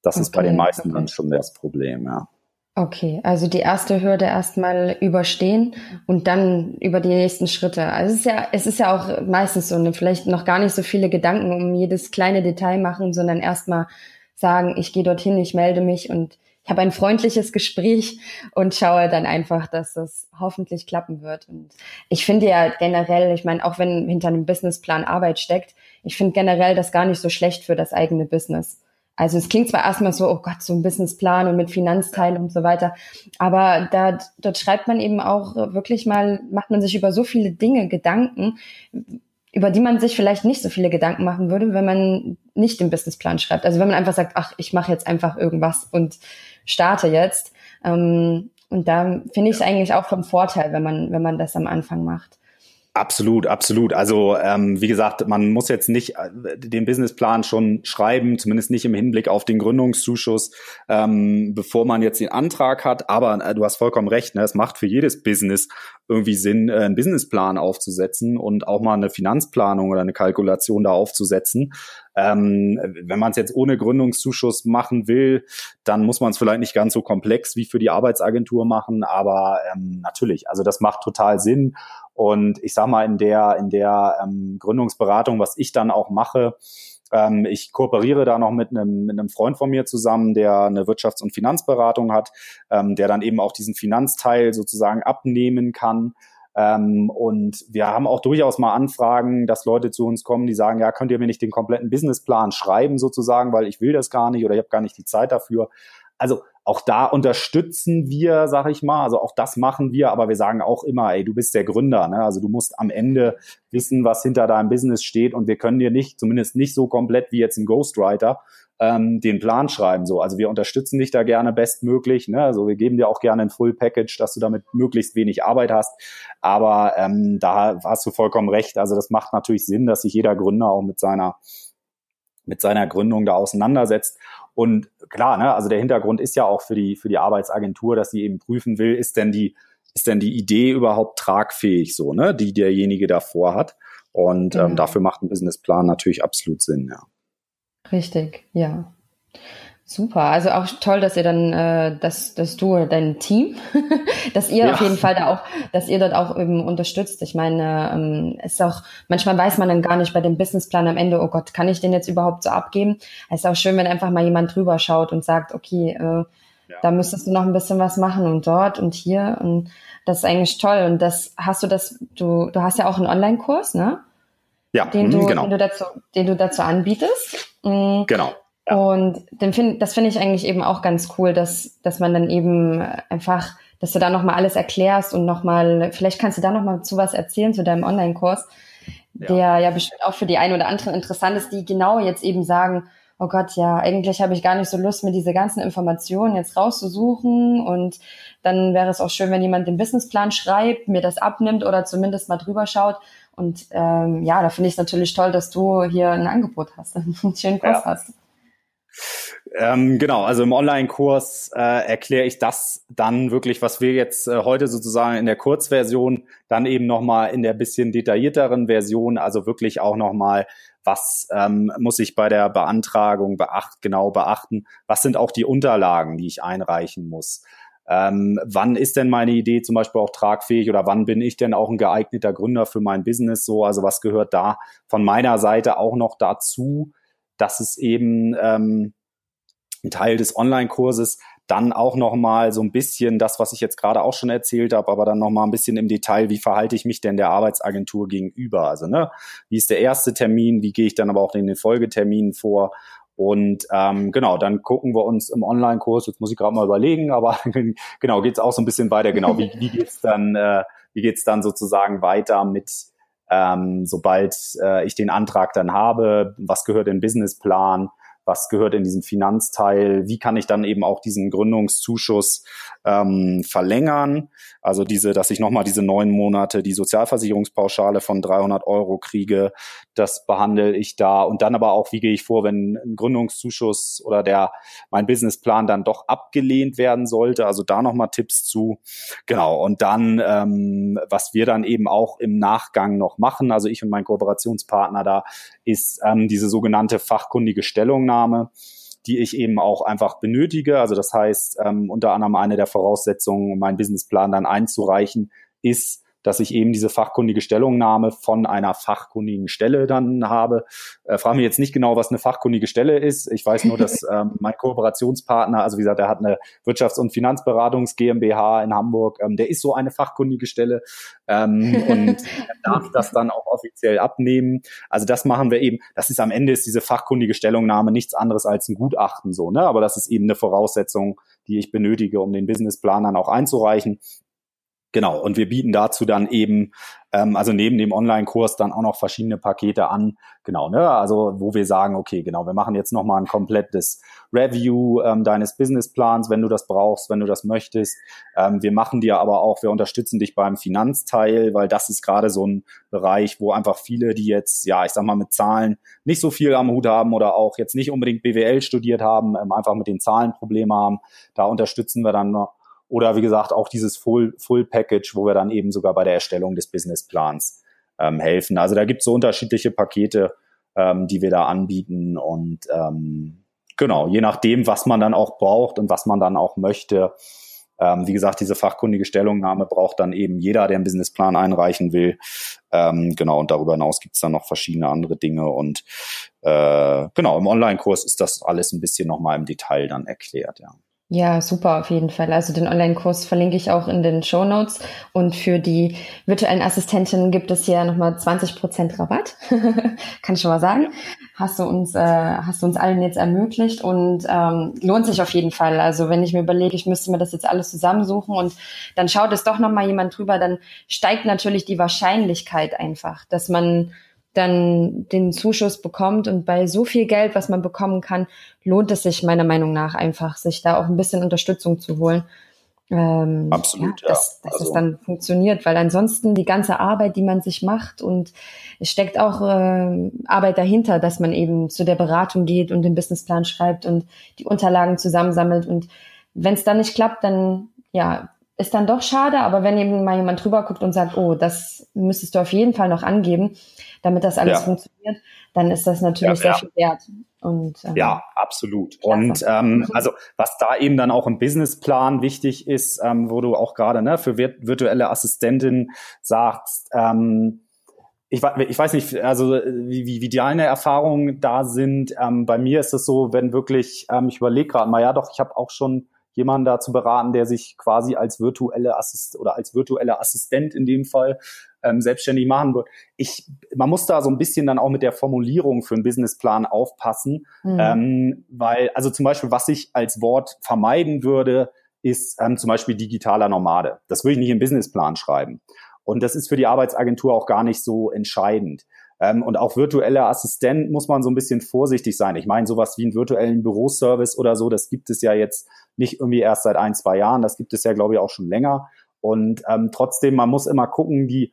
Das okay, ist bei den meisten okay. dann schon das Problem, ja. Okay, also die erste Hürde erstmal überstehen und dann über die nächsten Schritte. Also es ist ja, es ist ja auch meistens so, ne, vielleicht noch gar nicht so viele Gedanken um jedes kleine Detail machen, sondern erstmal sagen, ich gehe dorthin, ich melde mich und ich habe ein freundliches Gespräch und schaue dann einfach, dass das hoffentlich klappen wird. Und ich finde ja generell, ich meine, auch wenn hinter einem Businessplan Arbeit steckt, ich finde generell das gar nicht so schlecht für das eigene Business. Also es klingt zwar erstmal so, oh Gott, so ein Businessplan und mit Finanzteilen und so weiter, aber da, dort schreibt man eben auch wirklich mal, macht man sich über so viele Dinge Gedanken, über die man sich vielleicht nicht so viele Gedanken machen würde, wenn man nicht den Businessplan schreibt. Also wenn man einfach sagt, ach, ich mache jetzt einfach irgendwas und starte jetzt. Ähm, und da finde ich es eigentlich auch vom Vorteil, wenn man, wenn man das am Anfang macht. Absolut, absolut. Also ähm, wie gesagt, man muss jetzt nicht äh, den Businessplan schon schreiben, zumindest nicht im Hinblick auf den Gründungszuschuss, ähm, bevor man jetzt den Antrag hat. Aber äh, du hast vollkommen recht, ne? es macht für jedes Business irgendwie Sinn, äh, einen Businessplan aufzusetzen und auch mal eine Finanzplanung oder eine Kalkulation da aufzusetzen. Ähm, wenn man es jetzt ohne Gründungszuschuss machen will, dann muss man es vielleicht nicht ganz so komplex wie für die Arbeitsagentur machen, aber ähm, natürlich, also das macht total Sinn. Und ich sag mal, in der, in der ähm, Gründungsberatung, was ich dann auch mache, ähm, ich kooperiere da noch mit einem, mit einem Freund von mir zusammen, der eine Wirtschafts- und Finanzberatung hat, ähm, der dann eben auch diesen Finanzteil sozusagen abnehmen kann. Ähm, und wir haben auch durchaus mal Anfragen, dass Leute zu uns kommen, die sagen, ja, könnt ihr mir nicht den kompletten Businessplan schreiben sozusagen, weil ich will das gar nicht oder ich habe gar nicht die Zeit dafür. Also auch da unterstützen wir, sag ich mal, also auch das machen wir, aber wir sagen auch immer, ey, du bist der Gründer, ne? also du musst am Ende wissen, was hinter deinem Business steht und wir können dir nicht, zumindest nicht so komplett wie jetzt ein Ghostwriter, ähm, den Plan schreiben. So, also wir unterstützen dich da gerne bestmöglich. Ne? Also wir geben dir auch gerne ein Full Package, dass du damit möglichst wenig Arbeit hast. Aber ähm, da hast du vollkommen recht. Also das macht natürlich Sinn, dass sich jeder Gründer auch mit seiner mit seiner Gründung da auseinandersetzt. Und klar, ne, also der Hintergrund ist ja auch für die, für die Arbeitsagentur, dass sie eben prüfen will, ist denn die, ist denn die Idee überhaupt tragfähig, so, ne, die derjenige davor hat. Und ähm, dafür macht ein Businessplan natürlich absolut Sinn, ja. Richtig, ja. Super, also auch toll, dass ihr dann, äh, dass, dass du dein Team, <laughs> dass ihr ja. auf jeden Fall da auch, dass ihr dort auch eben unterstützt. Ich meine, ähm, es ist auch, manchmal weiß man dann gar nicht bei dem Businessplan am Ende, oh Gott, kann ich den jetzt überhaupt so abgeben? Es ist auch schön, wenn einfach mal jemand drüber schaut und sagt, okay, äh, ja. da müsstest du noch ein bisschen was machen und dort und hier und das ist eigentlich toll. Und das hast du das, du, du hast ja auch einen Online-Kurs, ne? Ja, den du, genau. den du dazu, den du dazu anbietest. Mhm. Genau. Und den find, das finde ich eigentlich eben auch ganz cool, dass, dass man dann eben einfach, dass du da nochmal alles erklärst und nochmal, vielleicht kannst du da nochmal zu was erzählen, zu deinem Online-Kurs, ja. der ja bestimmt auch für die einen oder anderen interessant ist, die genau jetzt eben sagen, oh Gott, ja, eigentlich habe ich gar nicht so Lust, mir diese ganzen Informationen jetzt rauszusuchen und dann wäre es auch schön, wenn jemand den Businessplan schreibt, mir das abnimmt oder zumindest mal drüber schaut. Und ähm, ja, da finde ich es natürlich toll, dass du hier ein Angebot hast, <laughs> einen schönen Kurs ja. hast. Ähm, genau, also im Online-Kurs äh, erkläre ich das dann wirklich, was wir jetzt äh, heute sozusagen in der Kurzversion, dann eben nochmal in der bisschen detaillierteren Version, also wirklich auch nochmal, was ähm, muss ich bei der Beantragung beacht, genau beachten, was sind auch die Unterlagen, die ich einreichen muss. Ähm, wann ist denn meine Idee zum Beispiel auch tragfähig oder wann bin ich denn auch ein geeigneter Gründer für mein Business so? Also was gehört da von meiner Seite auch noch dazu? dass es eben ähm, ein Teil des Online-Kurses dann auch noch mal so ein bisschen das, was ich jetzt gerade auch schon erzählt habe, aber dann noch mal ein bisschen im Detail, wie verhalte ich mich denn der Arbeitsagentur gegenüber? Also ne, wie ist der erste Termin? Wie gehe ich dann aber auch in den Folgeterminen vor? Und ähm, genau, dann gucken wir uns im Online-Kurs. Jetzt muss ich gerade mal überlegen, aber <laughs> genau geht's auch so ein bisschen weiter. Genau, wie, wie geht's dann? Äh, wie geht's dann sozusagen weiter mit ähm, sobald äh, ich den Antrag dann habe, was gehört in Businessplan, was gehört in diesen Finanzteil, wie kann ich dann eben auch diesen Gründungszuschuss ähm, verlängern. Also diese, dass ich nochmal diese neun Monate die Sozialversicherungspauschale von 300 Euro kriege, das behandle ich da. Und dann aber auch, wie gehe ich vor, wenn ein Gründungszuschuss oder der mein Businessplan dann doch abgelehnt werden sollte. Also da nochmal Tipps zu. Genau. Und dann, ähm, was wir dann eben auch im Nachgang noch machen, also ich und mein Kooperationspartner da, ist ähm, diese sogenannte fachkundige Stellungnahme die ich eben auch einfach benötige. Also das heißt, ähm, unter anderem eine der Voraussetzungen, um meinen Businessplan dann einzureichen, ist, dass ich eben diese fachkundige Stellungnahme von einer fachkundigen Stelle dann habe. Äh, frage mich jetzt nicht genau, was eine fachkundige Stelle ist. Ich weiß nur, dass <laughs> ähm, mein Kooperationspartner, also wie gesagt, der hat eine Wirtschafts- und Finanzberatungs GmbH in Hamburg, ähm, der ist so eine fachkundige Stelle ähm, und <laughs> darf das dann auch offiziell abnehmen. Also das machen wir eben. Das ist am Ende ist diese fachkundige Stellungnahme nichts anderes als ein Gutachten so, ne? Aber das ist eben eine Voraussetzung, die ich benötige, um den Businessplan dann auch einzureichen. Genau, und wir bieten dazu dann eben, ähm, also neben dem Online-Kurs dann auch noch verschiedene Pakete an, genau, ne, also wo wir sagen, okay, genau, wir machen jetzt nochmal ein komplettes Review ähm, deines Businessplans, wenn du das brauchst, wenn du das möchtest. Ähm, wir machen dir aber auch, wir unterstützen dich beim Finanzteil, weil das ist gerade so ein Bereich, wo einfach viele, die jetzt, ja, ich sag mal, mit Zahlen nicht so viel am Hut haben oder auch jetzt nicht unbedingt BWL studiert haben, ähm, einfach mit den Zahlen Probleme haben, da unterstützen wir dann noch oder wie gesagt, auch dieses Full, Full Package, wo wir dann eben sogar bei der Erstellung des Businessplans ähm, helfen. Also da gibt es so unterschiedliche Pakete, ähm, die wir da anbieten. Und ähm, genau, je nachdem, was man dann auch braucht und was man dann auch möchte. Ähm, wie gesagt, diese fachkundige Stellungnahme braucht dann eben jeder, der einen Businessplan einreichen will. Ähm, genau, und darüber hinaus gibt es dann noch verschiedene andere Dinge. Und äh, genau, im Online-Kurs ist das alles ein bisschen nochmal im Detail dann erklärt, ja. Ja, super, auf jeden Fall. Also den Online-Kurs verlinke ich auch in den Show Notes. Und für die virtuellen Assistentinnen gibt es hier nochmal 20 Prozent Rabatt. <laughs> Kann ich schon mal sagen. Hast du uns, äh, hast du uns allen jetzt ermöglicht und ähm, lohnt sich auf jeden Fall. Also wenn ich mir überlege, ich müsste mir das jetzt alles zusammensuchen und dann schaut es doch nochmal jemand drüber, dann steigt natürlich die Wahrscheinlichkeit einfach, dass man dann den Zuschuss bekommt. Und bei so viel Geld, was man bekommen kann, lohnt es sich meiner Meinung nach einfach, sich da auch ein bisschen Unterstützung zu holen. Ähm, Absolut, ja. Dass, dass also. es dann funktioniert, weil ansonsten die ganze Arbeit, die man sich macht und es steckt auch äh, Arbeit dahinter, dass man eben zu der Beratung geht und den Businessplan schreibt und die Unterlagen zusammensammelt und wenn es dann nicht klappt, dann ja, ist dann doch schade, aber wenn eben mal jemand drüber guckt und sagt, oh, das müsstest du auf jeden Fall noch angeben, damit das alles ja. funktioniert, dann ist das natürlich ja, sehr viel wert. Und, ähm, ja, absolut. Und ähm, also was da eben dann auch im Businessplan wichtig ist, ähm, wo du auch gerade ne, für virtuelle Assistentin sagst, ähm, ich, ich weiß nicht, also wie, wie, wie deine Erfahrungen da sind. Ähm, bei mir ist es so, wenn wirklich, ähm, ich überlege gerade mal, ja doch, ich habe auch schon jemanden dazu beraten, der sich quasi als virtuelle Assist oder als virtueller Assistent in dem Fall ähm, selbstständig machen wird. Ich, man muss da so ein bisschen dann auch mit der Formulierung für einen Businessplan aufpassen, mhm. ähm, weil also zum Beispiel, was ich als Wort vermeiden würde, ist ähm, zum Beispiel digitaler Nomade. Das würde ich nicht im Businessplan schreiben. Und das ist für die Arbeitsagentur auch gar nicht so entscheidend. Ähm, und auch virtueller Assistent muss man so ein bisschen vorsichtig sein. Ich meine, sowas wie einen virtuellen Büroservice oder so, das gibt es ja jetzt nicht irgendwie erst seit ein, zwei Jahren. Das gibt es ja, glaube ich, auch schon länger. Und ähm, trotzdem, man muss immer gucken, die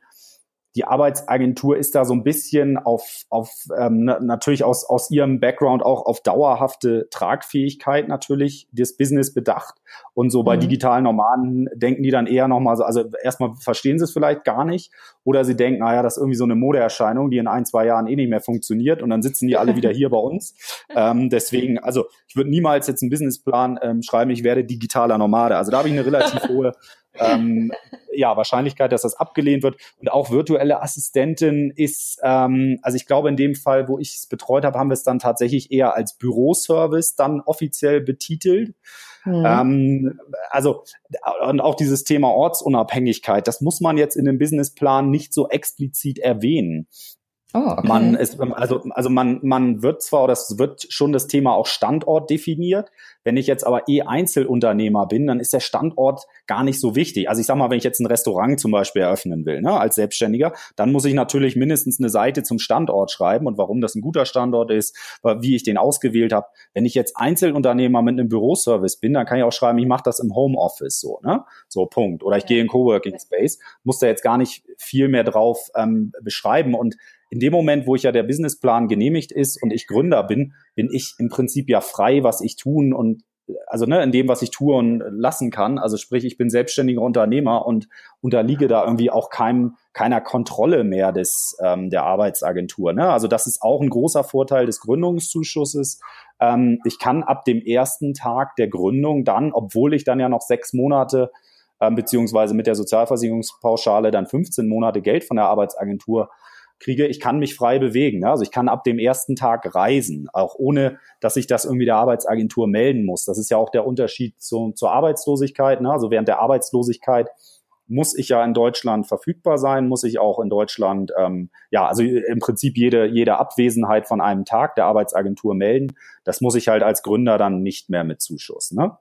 die Arbeitsagentur ist da so ein bisschen auf, auf ähm, natürlich aus, aus ihrem Background auch auf dauerhafte Tragfähigkeit natürlich des Business bedacht. Und so bei mhm. digitalen Nomaden denken die dann eher nochmal so, also erstmal verstehen sie es vielleicht gar nicht oder sie denken, naja, das ist irgendwie so eine Modeerscheinung, die in ein, zwei Jahren eh nicht mehr funktioniert und dann sitzen die alle wieder hier bei uns. <laughs> Ähm, deswegen, also ich würde niemals jetzt einen Businessplan ähm, schreiben, ich werde digitaler Nomade. Also da habe ich eine relativ <laughs> hohe ähm, ja, Wahrscheinlichkeit, dass das abgelehnt wird. Und auch virtuelle Assistentin ist, ähm, also ich glaube, in dem Fall, wo ich es betreut habe, haben wir es dann tatsächlich eher als Büroservice dann offiziell betitelt. Mhm. Ähm, also und auch dieses Thema Ortsunabhängigkeit, das muss man jetzt in dem Businessplan nicht so explizit erwähnen. Oh, okay. Man ist, also, also man, man wird zwar, oder es wird schon das Thema auch Standort definiert. Wenn ich jetzt aber eh Einzelunternehmer bin, dann ist der Standort gar nicht so wichtig. Also ich sag mal, wenn ich jetzt ein Restaurant zum Beispiel eröffnen will, ne, als Selbstständiger, dann muss ich natürlich mindestens eine Seite zum Standort schreiben und warum das ein guter Standort ist, wie ich den ausgewählt habe. Wenn ich jetzt Einzelunternehmer mit einem Büroservice bin, dann kann ich auch schreiben, ich mache das im Homeoffice so, ne? So, Punkt. Oder ich ja. gehe in Coworking Space, muss da jetzt gar nicht viel mehr drauf ähm, beschreiben. Und in dem Moment, wo ich ja der Businessplan genehmigt ist und ich Gründer bin, bin ich im Prinzip ja frei, was ich tun und also ne, in dem, was ich tue und lassen kann. Also sprich, ich bin selbstständiger Unternehmer und unterliege da irgendwie auch keinem, keiner Kontrolle mehr des ähm, der Arbeitsagentur. Ne? Also das ist auch ein großer Vorteil des Gründungszuschusses. Ähm, ich kann ab dem ersten Tag der Gründung dann, obwohl ich dann ja noch sechs Monate ähm, beziehungsweise mit der Sozialversicherungspauschale dann 15 Monate Geld von der Arbeitsagentur kriege, ich kann mich frei bewegen. Also ich kann ab dem ersten Tag reisen, auch ohne, dass ich das irgendwie der Arbeitsagentur melden muss. Das ist ja auch der Unterschied zu, zur Arbeitslosigkeit. Ne? Also während der Arbeitslosigkeit muss ich ja in Deutschland verfügbar sein, muss ich auch in Deutschland, ähm, ja, also im Prinzip jede, jede Abwesenheit von einem Tag der Arbeitsagentur melden. Das muss ich halt als Gründer dann nicht mehr mit Zuschuss. Ne?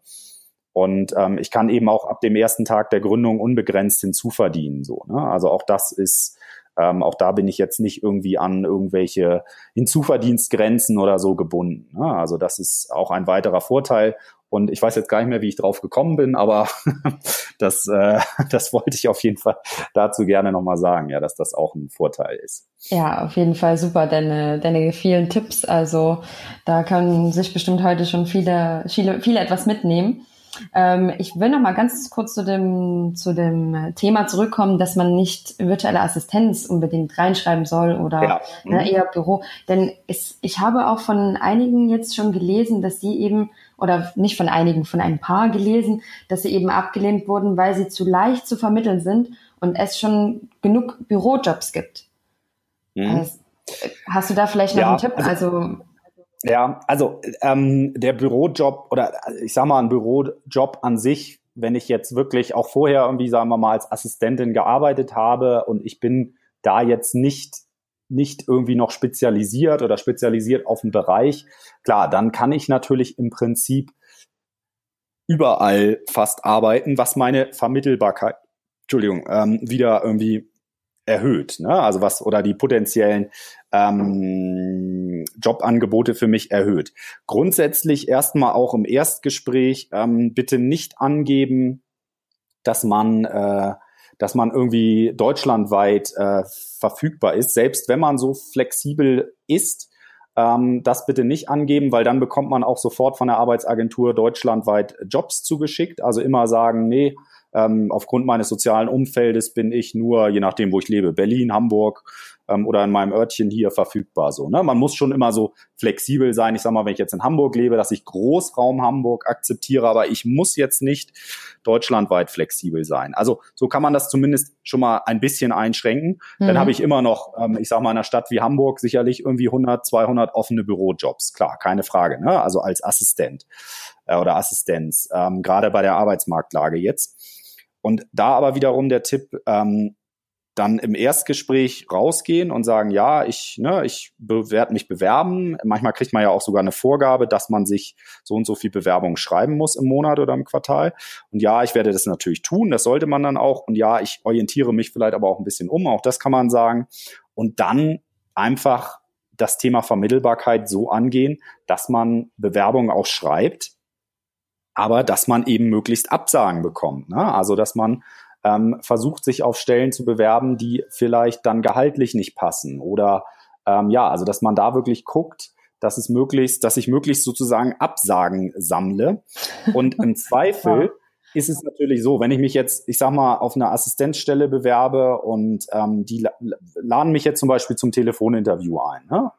Und ähm, ich kann eben auch ab dem ersten Tag der Gründung unbegrenzt hinzuverdienen. So, ne? Also auch das ist ähm, auch da bin ich jetzt nicht irgendwie an irgendwelche Hinzuverdienstgrenzen oder so gebunden. Ne? Also das ist auch ein weiterer Vorteil. Und ich weiß jetzt gar nicht mehr, wie ich drauf gekommen bin, aber <laughs> das, äh, <laughs> das wollte ich auf jeden Fall dazu gerne nochmal sagen, ja, dass das auch ein Vorteil ist. Ja, auf jeden Fall super, deine, deine vielen Tipps. Also da können sich bestimmt heute schon viele, viele, viele etwas mitnehmen. Ähm, ich will noch mal ganz kurz zu dem, zu dem Thema zurückkommen, dass man nicht virtuelle Assistenz unbedingt reinschreiben soll oder ja. ne, mhm. eher Büro. Denn es, ich habe auch von einigen jetzt schon gelesen, dass sie eben, oder nicht von einigen, von ein paar gelesen, dass sie eben abgelehnt wurden, weil sie zu leicht zu vermitteln sind und es schon genug Bürojobs gibt. Mhm. Also, hast du da vielleicht noch ja, einen Tipp? Also, also ja, also ähm, der Bürojob oder ich sag mal ein Bürojob an sich, wenn ich jetzt wirklich auch vorher irgendwie, sagen wir mal, als Assistentin gearbeitet habe und ich bin da jetzt nicht nicht irgendwie noch spezialisiert oder spezialisiert auf einen Bereich, klar, dann kann ich natürlich im Prinzip überall fast arbeiten, was meine Vermittelbarkeit, Entschuldigung, ähm, wieder irgendwie erhöht. Ne? Also was oder die potenziellen ähm, Jobangebote für mich erhöht. Grundsätzlich erstmal auch im Erstgespräch ähm, bitte nicht angeben, dass man äh, dass man irgendwie deutschlandweit äh, verfügbar ist, selbst wenn man so flexibel ist. Ähm, das bitte nicht angeben, weil dann bekommt man auch sofort von der Arbeitsagentur deutschlandweit Jobs zugeschickt. Also immer sagen, nee, ähm, aufgrund meines sozialen Umfeldes bin ich nur, je nachdem, wo ich lebe, Berlin, Hamburg ähm, oder in meinem Örtchen hier verfügbar. So, ne? Man muss schon immer so flexibel sein. Ich sag mal, wenn ich jetzt in Hamburg lebe, dass ich Großraum Hamburg akzeptiere, aber ich muss jetzt nicht deutschlandweit flexibel sein. Also so kann man das zumindest schon mal ein bisschen einschränken. Mhm. Dann habe ich immer noch, ähm, ich sag mal, in einer Stadt wie Hamburg sicherlich irgendwie 100, 200 offene Bürojobs. Klar, keine Frage. Ne? Also als Assistent äh, oder Assistenz, ähm, gerade bei der Arbeitsmarktlage jetzt. Und da aber wiederum der Tipp, ähm, dann im Erstgespräch rausgehen und sagen, ja, ich, ne, ich werde mich bewerben. Manchmal kriegt man ja auch sogar eine Vorgabe, dass man sich so und so viel Bewerbungen schreiben muss im Monat oder im Quartal. Und ja, ich werde das natürlich tun, das sollte man dann auch. Und ja, ich orientiere mich vielleicht aber auch ein bisschen um, auch das kann man sagen. Und dann einfach das Thema Vermittelbarkeit so angehen, dass man Bewerbungen auch schreibt, aber dass man eben möglichst Absagen bekommt. Ne? Also dass man ähm, versucht, sich auf Stellen zu bewerben, die vielleicht dann gehaltlich nicht passen. Oder ähm, ja, also dass man da wirklich guckt, dass es möglichst, dass ich möglichst sozusagen Absagen sammle. Und im <laughs> Zweifel ist es natürlich so, wenn ich mich jetzt, ich sag mal, auf eine Assistenzstelle bewerbe und ähm, die laden mich jetzt zum Beispiel zum Telefoninterview ein, ne?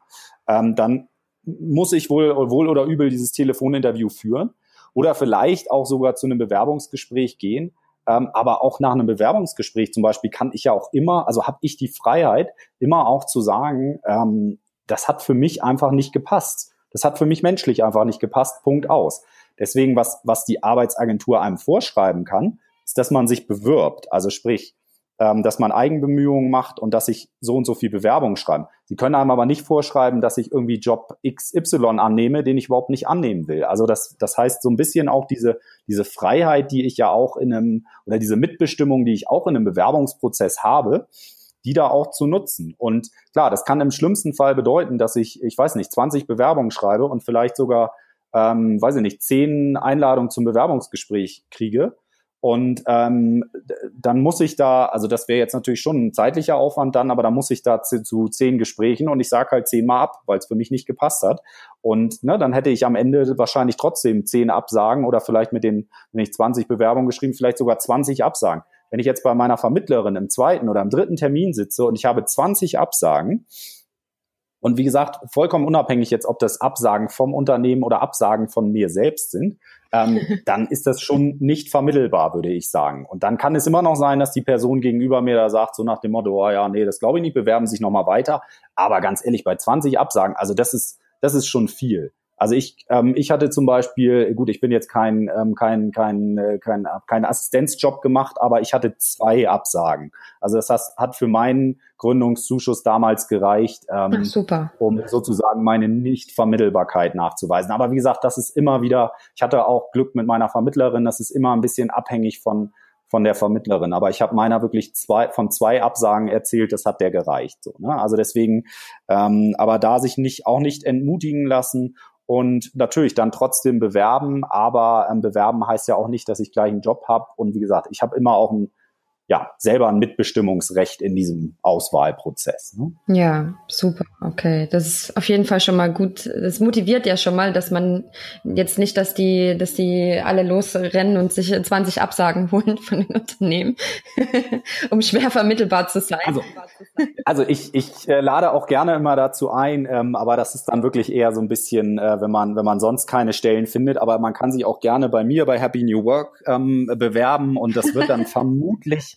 ähm, dann muss ich wohl, wohl oder übel dieses Telefoninterview führen oder vielleicht auch sogar zu einem Bewerbungsgespräch gehen. Ähm, aber auch nach einem Bewerbungsgespräch zum Beispiel kann ich ja auch immer, also habe ich die Freiheit, immer auch zu sagen, ähm, das hat für mich einfach nicht gepasst. Das hat für mich menschlich einfach nicht gepasst. Punkt aus. Deswegen, was, was die Arbeitsagentur einem vorschreiben kann, ist, dass man sich bewirbt. Also sprich, ähm, dass man Eigenbemühungen macht und dass ich so und so viel Bewerbungen schreibe. Sie können einem aber nicht vorschreiben, dass ich irgendwie Job XY annehme, den ich überhaupt nicht annehmen will. Also das, das heißt so ein bisschen auch diese, diese Freiheit, die ich ja auch in einem, oder diese Mitbestimmung, die ich auch in einem Bewerbungsprozess habe, die da auch zu nutzen. Und klar, das kann im schlimmsten Fall bedeuten, dass ich, ich weiß nicht, 20 Bewerbungen schreibe und vielleicht sogar, ähm, weiß ich nicht, 10 Einladungen zum Bewerbungsgespräch kriege. Und ähm, dann muss ich da, also das wäre jetzt natürlich schon ein zeitlicher Aufwand dann, aber da muss ich da zu, zu zehn Gesprächen und ich sage halt zehnmal ab, weil es für mich nicht gepasst hat. Und ne, dann hätte ich am Ende wahrscheinlich trotzdem zehn Absagen oder vielleicht mit den, wenn ich 20 Bewerbungen geschrieben, vielleicht sogar 20 Absagen. Wenn ich jetzt bei meiner Vermittlerin im zweiten oder im dritten Termin sitze und ich habe 20 Absagen, Und wie gesagt, vollkommen unabhängig jetzt, ob das Absagen vom Unternehmen oder Absagen von mir selbst sind, ähm, <laughs> dann ist das schon nicht vermittelbar, würde ich sagen. Und dann kann es immer noch sein, dass die Person gegenüber mir da sagt, so nach dem Motto, oh ja, nee, das glaube ich nicht, bewerben sich nochmal weiter. Aber ganz ehrlich, bei 20 Absagen, also das ist, das ist schon viel. Also ich, ähm, ich hatte zum Beispiel, gut, ich bin jetzt kein, ähm, kein, kein, äh, kein, kein Assistenzjob gemacht, aber ich hatte zwei Absagen. Also das heißt, hat für meinen Gründungszuschuss damals gereicht, ähm, Ach, um sozusagen meine Nichtvermittelbarkeit nachzuweisen. Aber wie gesagt, das ist immer wieder, ich hatte auch Glück mit meiner Vermittlerin, das ist immer ein bisschen abhängig von, von der Vermittlerin. Aber ich habe meiner wirklich zwei, von zwei Absagen erzählt, das hat der gereicht. So, ne? Also deswegen, ähm, aber da sich nicht auch nicht entmutigen lassen und natürlich dann trotzdem bewerben, aber ähm, bewerben heißt ja auch nicht, dass ich gleich einen Job habe. Und wie gesagt, ich habe immer auch ein ja, selber ein Mitbestimmungsrecht in diesem Auswahlprozess. Ne? Ja, super, okay. Das ist auf jeden Fall schon mal gut. Das motiviert ja schon mal, dass man jetzt nicht, dass die, dass die alle losrennen und sich 20 Absagen <laughs> holen von den Unternehmen, <laughs> um schwer vermittelbar zu sein. Also, also ich, ich äh, lade auch gerne immer dazu ein, ähm, aber das ist dann wirklich eher so ein bisschen, äh, wenn man, wenn man sonst keine Stellen findet, aber man kann sich auch gerne bei mir bei Happy New Work ähm, bewerben und das wird dann <laughs> vermutlich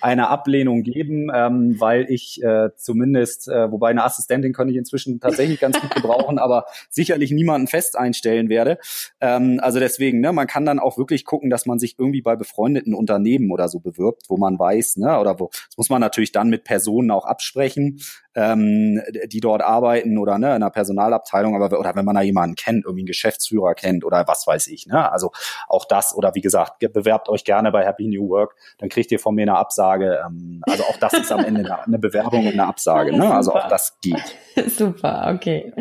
eine Ablehnung geben, ähm, weil ich äh, zumindest, äh, wobei eine Assistentin könnte ich inzwischen tatsächlich ganz gut gebrauchen, <laughs> aber sicherlich niemanden fest einstellen werde. Ähm, also deswegen, ne, man kann dann auch wirklich gucken, dass man sich irgendwie bei befreundeten Unternehmen oder so bewirbt, wo man weiß, ne, oder wo, das muss man natürlich dann mit Personen auch absprechen, ähm, die dort arbeiten oder ne, in einer Personalabteilung, aber oder wenn man da jemanden kennt, irgendwie einen Geschäftsführer kennt oder was weiß ich, ne? Also auch das oder wie gesagt, bewerbt euch gerne bei Happy New Work, dann kriegt ihr von mir eine Absage. Ähm, also auch das ist am Ende eine Bewerbung und eine Absage, <laughs> ne? Also auch das geht. <laughs> Super, okay.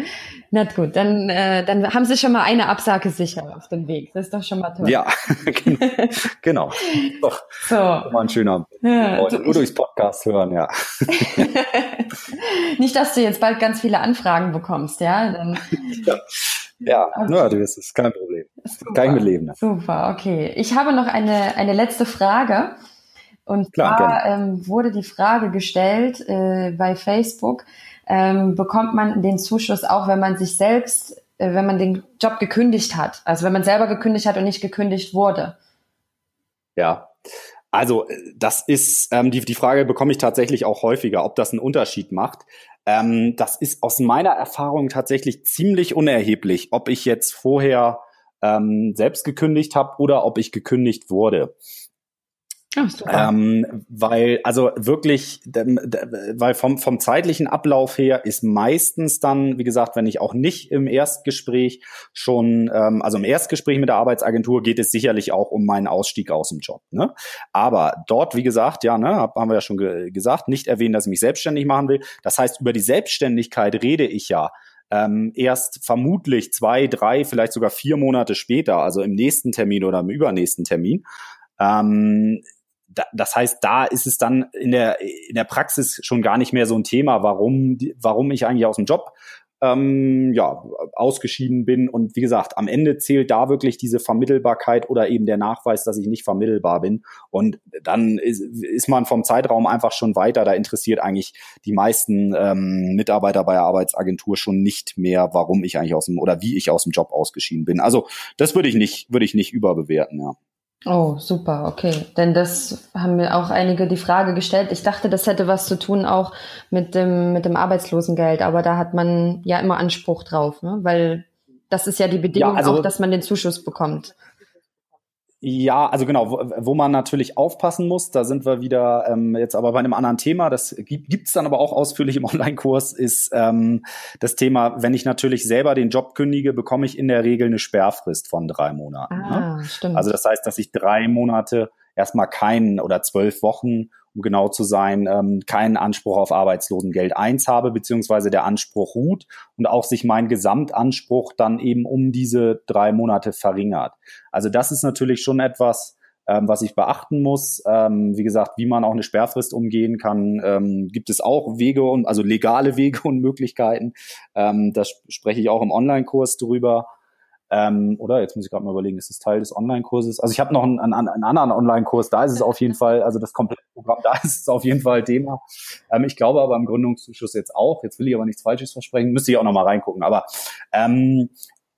Na gut, dann, äh, dann haben Sie schon mal eine Absage sicher auf dem Weg. Das ist doch schon mal toll. Ja, <laughs> genau. Doch, so. mal ein schöner. Ja, du, nur durchs Podcast hören, ja. Nicht, dass du jetzt bald ganz viele Anfragen bekommst, ja? Dann, ja. Ja, okay. ja, das ist kein Problem. Super. Ich mitleben. Ne? Super, okay. Ich habe noch eine, eine letzte Frage. Und Klar, zwar ähm, wurde die Frage gestellt äh, bei Facebook, ähm, bekommt man den Zuschuss auch, wenn man sich selbst, äh, wenn man den Job gekündigt hat, also wenn man selber gekündigt hat und nicht gekündigt wurde? Ja, also das ist ähm, die, die Frage bekomme ich tatsächlich auch häufiger, ob das einen Unterschied macht. Ähm, das ist aus meiner Erfahrung tatsächlich ziemlich unerheblich, ob ich jetzt vorher ähm, selbst gekündigt habe oder ob ich gekündigt wurde. Ach, ähm, weil, also wirklich, weil vom, vom zeitlichen Ablauf her ist meistens dann, wie gesagt, wenn ich auch nicht im Erstgespräch schon, ähm, also im Erstgespräch mit der Arbeitsagentur geht es sicherlich auch um meinen Ausstieg aus dem Job. Ne? Aber dort, wie gesagt, ja, ne, haben wir ja schon ge gesagt, nicht erwähnen, dass ich mich selbstständig machen will. Das heißt, über die Selbstständigkeit rede ich ja ähm, erst vermutlich zwei, drei, vielleicht sogar vier Monate später, also im nächsten Termin oder im übernächsten Termin. Ähm, das heißt, da ist es dann in der, in der Praxis schon gar nicht mehr so ein Thema, warum, warum ich eigentlich aus dem Job ähm, ja, ausgeschieden bin. Und wie gesagt, am Ende zählt da wirklich diese Vermittelbarkeit oder eben der Nachweis, dass ich nicht vermittelbar bin. Und dann ist, ist man vom Zeitraum einfach schon weiter. Da interessiert eigentlich die meisten ähm, Mitarbeiter bei der Arbeitsagentur schon nicht mehr, warum ich eigentlich aus dem oder wie ich aus dem Job ausgeschieden bin. Also das würde ich nicht, würde ich nicht überbewerten, ja. Oh, super, okay. Denn das haben mir auch einige die Frage gestellt. Ich dachte, das hätte was zu tun auch mit dem, mit dem Arbeitslosengeld, aber da hat man ja immer Anspruch drauf, ne? weil das ist ja die Bedingung ja, also, auch, dass man den Zuschuss bekommt. Ja, also genau, wo, wo man natürlich aufpassen muss, da sind wir wieder ähm, jetzt aber bei einem anderen Thema, das gibt es dann aber auch ausführlich im <laughs> Online-Kurs, ist ähm, das Thema, wenn ich natürlich selber den Job kündige, bekomme ich in der Regel eine Sperrfrist von drei Monaten. Ne? Ah, ne? stimmt. Also das heißt, dass ich drei Monate erstmal keinen oder zwölf Wochen um genau zu sein, ähm, keinen Anspruch auf Arbeitslosengeld 1 habe, beziehungsweise der Anspruch ruht und auch sich mein Gesamtanspruch dann eben um diese drei Monate verringert. Also das ist natürlich schon etwas, ähm, was ich beachten muss. Ähm, wie gesagt, wie man auch eine Sperrfrist umgehen kann, ähm, gibt es auch Wege und also legale <laughs> Wege und Möglichkeiten. Ähm, das spreche ich auch im Online-Kurs drüber. Ähm, oder jetzt muss ich gerade mal überlegen, ist es Teil des Online-Kurses? Also ich habe noch einen, einen, einen anderen Online-Kurs, da ist es auf jeden <laughs> Fall, also das komplette Programm, da ist es auf jeden Fall Thema. Ähm, ich glaube aber im Gründungszuschuss jetzt auch, jetzt will ich aber nichts Falsches versprechen, müsste ich auch noch mal reingucken. Aber ähm,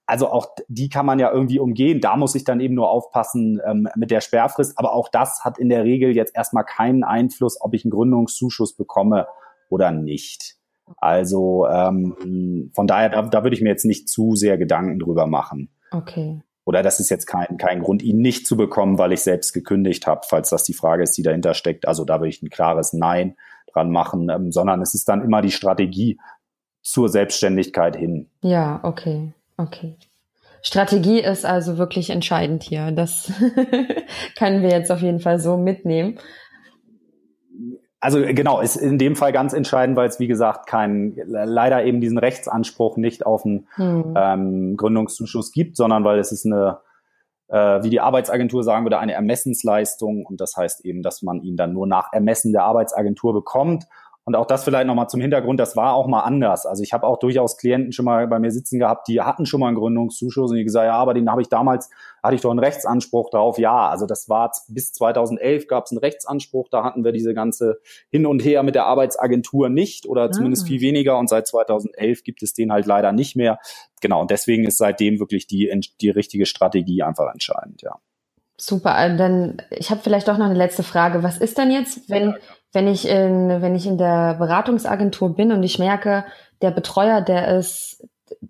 also auch die kann man ja irgendwie umgehen. Da muss ich dann eben nur aufpassen ähm, mit der Sperrfrist. Aber auch das hat in der Regel jetzt erstmal keinen Einfluss, ob ich einen Gründungszuschuss bekomme oder nicht. Also ähm, von daher, da, da würde ich mir jetzt nicht zu sehr Gedanken drüber machen. Okay. Oder das ist jetzt kein, kein Grund, ihn nicht zu bekommen, weil ich selbst gekündigt habe, falls das die Frage ist, die dahinter steckt. Also da würde ich ein klares Nein dran machen, ähm, sondern es ist dann immer die Strategie zur Selbstständigkeit hin. Ja, okay. Okay. Strategie ist also wirklich entscheidend hier. Das <laughs> können wir jetzt auf jeden Fall so mitnehmen. Also genau, ist in dem Fall ganz entscheidend, weil es wie gesagt kein leider eben diesen Rechtsanspruch nicht auf einen hm. ähm, Gründungszuschuss gibt, sondern weil es ist eine, äh, wie die Arbeitsagentur sagen würde, eine Ermessensleistung und das heißt eben, dass man ihn dann nur nach Ermessen der Arbeitsagentur bekommt und auch das vielleicht nochmal zum Hintergrund, das war auch mal anders. Also ich habe auch durchaus Klienten schon mal bei mir sitzen gehabt, die hatten schon mal einen Gründungszuschuss und die gesagt, ja, aber den habe ich damals, hatte ich doch einen Rechtsanspruch drauf. Ja, also das war bis 2011 gab es einen Rechtsanspruch, da hatten wir diese ganze Hin und Her mit der Arbeitsagentur nicht oder zumindest ah. viel weniger und seit 2011 gibt es den halt leider nicht mehr. Genau, und deswegen ist seitdem wirklich die, die richtige Strategie einfach entscheidend, ja. Super, äh, dann ich habe vielleicht doch noch eine letzte Frage. Was ist denn jetzt, wenn, wenn ich in, wenn ich in der Beratungsagentur bin und ich merke, der Betreuer, der ist,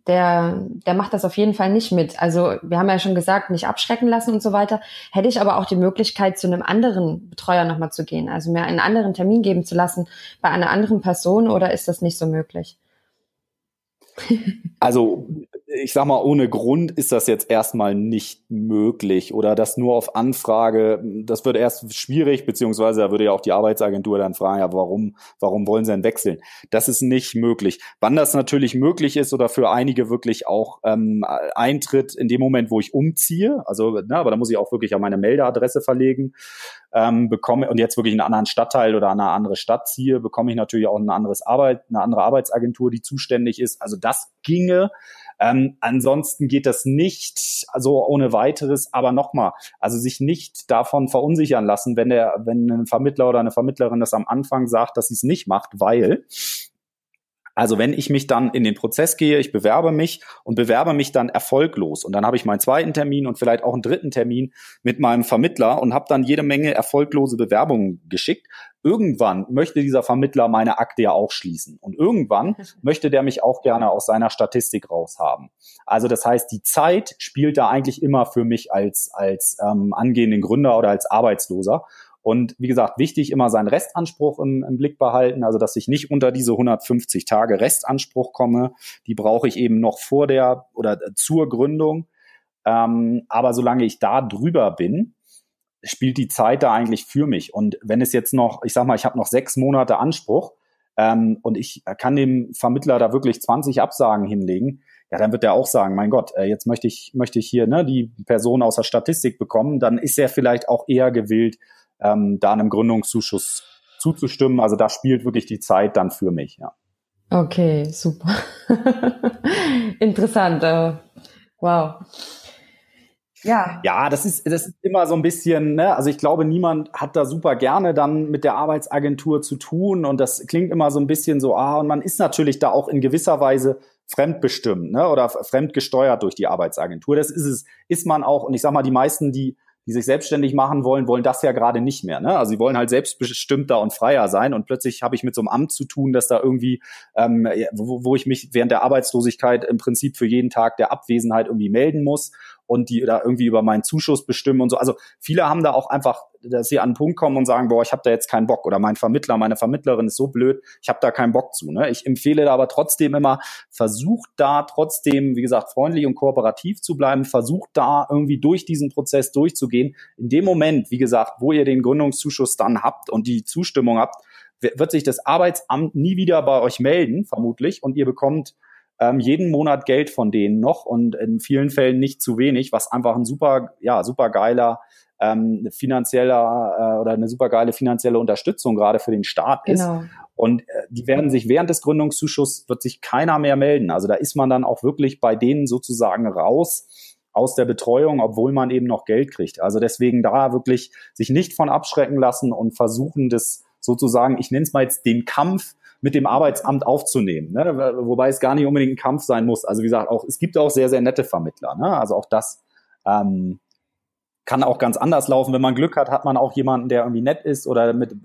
der, der macht das auf jeden Fall nicht mit. Also wir haben ja schon gesagt, nicht abschrecken lassen und so weiter. Hätte ich aber auch die Möglichkeit, zu einem anderen Betreuer nochmal zu gehen, also mir einen anderen Termin geben zu lassen bei einer anderen Person oder ist das nicht so möglich? Also ich sag mal, ohne Grund ist das jetzt erstmal nicht möglich oder das nur auf Anfrage, das wird erst schwierig, beziehungsweise da würde ja auch die Arbeitsagentur dann fragen, ja, warum, warum wollen sie denn wechseln? Das ist nicht möglich. Wann das natürlich möglich ist oder für einige wirklich auch ähm, eintritt in dem Moment, wo ich umziehe, also, na, aber da muss ich auch wirklich an meine Meldeadresse verlegen, ähm, bekomme und jetzt wirklich in einen anderen Stadtteil oder eine andere Stadt ziehe, bekomme ich natürlich auch ein anderes Arbeit, eine andere Arbeitsagentur, die zuständig ist. Also das ginge. Ähm, ansonsten geht das nicht so ohne weiteres, aber nochmal, also sich nicht davon verunsichern lassen, wenn der, wenn ein Vermittler oder eine Vermittlerin das am Anfang sagt, dass sie es nicht macht, weil also wenn ich mich dann in den Prozess gehe, ich bewerbe mich und bewerbe mich dann erfolglos und dann habe ich meinen zweiten Termin und vielleicht auch einen dritten Termin mit meinem Vermittler und habe dann jede Menge erfolglose Bewerbungen geschickt. Irgendwann möchte dieser Vermittler meine Akte ja auch schließen und irgendwann <laughs> möchte der mich auch gerne aus seiner Statistik raushaben. Also das heißt, die Zeit spielt da eigentlich immer für mich als als ähm, angehenden Gründer oder als Arbeitsloser und wie gesagt, wichtig immer seinen Restanspruch im, im, Blick behalten, also dass ich nicht unter diese 150 Tage Restanspruch komme. Die brauche ich eben noch vor der oder zur Gründung. Ähm, aber solange ich da drüber bin, spielt die Zeit da eigentlich für mich. Und wenn es jetzt noch, ich sag mal, ich habe noch sechs Monate Anspruch ähm, und ich kann dem Vermittler da wirklich 20 Absagen hinlegen, ja, dann wird er auch sagen, mein Gott, äh, jetzt möchte ich, möchte ich hier ne, die Person aus der Statistik bekommen, dann ist er vielleicht auch eher gewillt, ähm, da einem Gründungszuschuss zuzustimmen. Also da spielt wirklich die Zeit dann für mich, ja. Okay, super. <laughs> Interessant. Uh, wow. Ja. Ja, das ist, das ist immer so ein bisschen, ne, also ich glaube, niemand hat da super gerne dann mit der Arbeitsagentur zu tun und das klingt immer so ein bisschen so, ah, und man ist natürlich da auch in gewisser Weise fremdbestimmt, ne, oder fremdgesteuert durch die Arbeitsagentur. Das ist es, ist man auch, und ich sag mal, die meisten, die die sich selbstständig machen wollen, wollen das ja gerade nicht mehr. Ne? Also sie wollen halt selbstbestimmter und freier sein und plötzlich habe ich mit so einem Amt zu tun, dass da irgendwie, ähm, wo, wo ich mich während der Arbeitslosigkeit im Prinzip für jeden Tag der Abwesenheit irgendwie melden muss und die da irgendwie über meinen Zuschuss bestimmen und so. Also viele haben da auch einfach, dass sie an einen Punkt kommen und sagen, boah, ich habe da jetzt keinen Bock oder mein Vermittler, meine Vermittlerin ist so blöd, ich habe da keinen Bock zu. Ne? Ich empfehle da aber trotzdem immer, versucht da trotzdem, wie gesagt, freundlich und kooperativ zu bleiben, versucht da irgendwie durch diesen Prozess durchzugehen. In dem Moment, wie gesagt, wo ihr den Gründungszuschuss dann habt und die Zustimmung habt, wird sich das Arbeitsamt nie wieder bei euch melden, vermutlich, und ihr bekommt ähm, jeden Monat Geld von denen noch und in vielen Fällen nicht zu wenig, was einfach ein super, ja, super geiler ähm, finanzieller äh, oder eine super geile finanzielle Unterstützung gerade für den Staat genau. ist. Und äh, die werden sich während des Gründungszuschusses wird sich keiner mehr melden. Also da ist man dann auch wirklich bei denen sozusagen raus aus der Betreuung, obwohl man eben noch Geld kriegt. Also deswegen da wirklich sich nicht von abschrecken lassen und versuchen, das sozusagen, ich nenne es mal jetzt den Kampf mit dem Arbeitsamt aufzunehmen. Ne? Wobei es gar nicht unbedingt ein Kampf sein muss. Also wie gesagt, auch es gibt auch sehr, sehr nette Vermittler. Ne? Also auch das ähm, kann auch ganz anders laufen. Wenn man Glück hat, hat man auch jemanden, der irgendwie nett ist oder mit,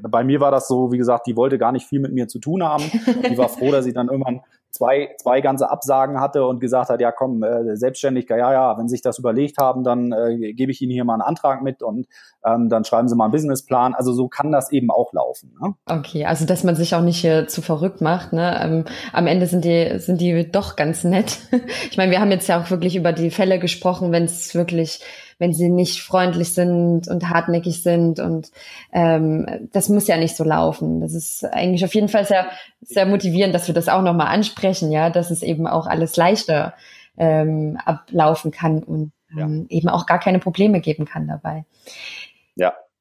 bei mir war das so, wie gesagt, die wollte gar nicht viel mit mir zu tun haben. Die war froh, dass ich dann irgendwann zwei, zwei ganze Absagen hatte und gesagt hat, ja komm, äh, selbstständig, ja, ja, wenn Sie sich das überlegt haben, dann äh, gebe ich Ihnen hier mal einen Antrag mit und ähm, dann schreiben Sie mal einen Businessplan. Also so kann das eben auch laufen. Ne? Okay, also dass man sich auch nicht hier zu verrückt macht. Ne? Ähm, am Ende sind die, sind die doch ganz nett. <laughs> ich meine, wir haben jetzt ja auch wirklich über die Fälle gesprochen, wenn es wirklich wenn sie nicht freundlich sind und hartnäckig sind. Und ähm, das muss ja nicht so laufen. Das ist eigentlich auf jeden Fall sehr, sehr motivierend, dass wir das auch nochmal ansprechen, ja, dass es eben auch alles leichter ähm, ablaufen kann und ähm, ja. eben auch gar keine Probleme geben kann dabei.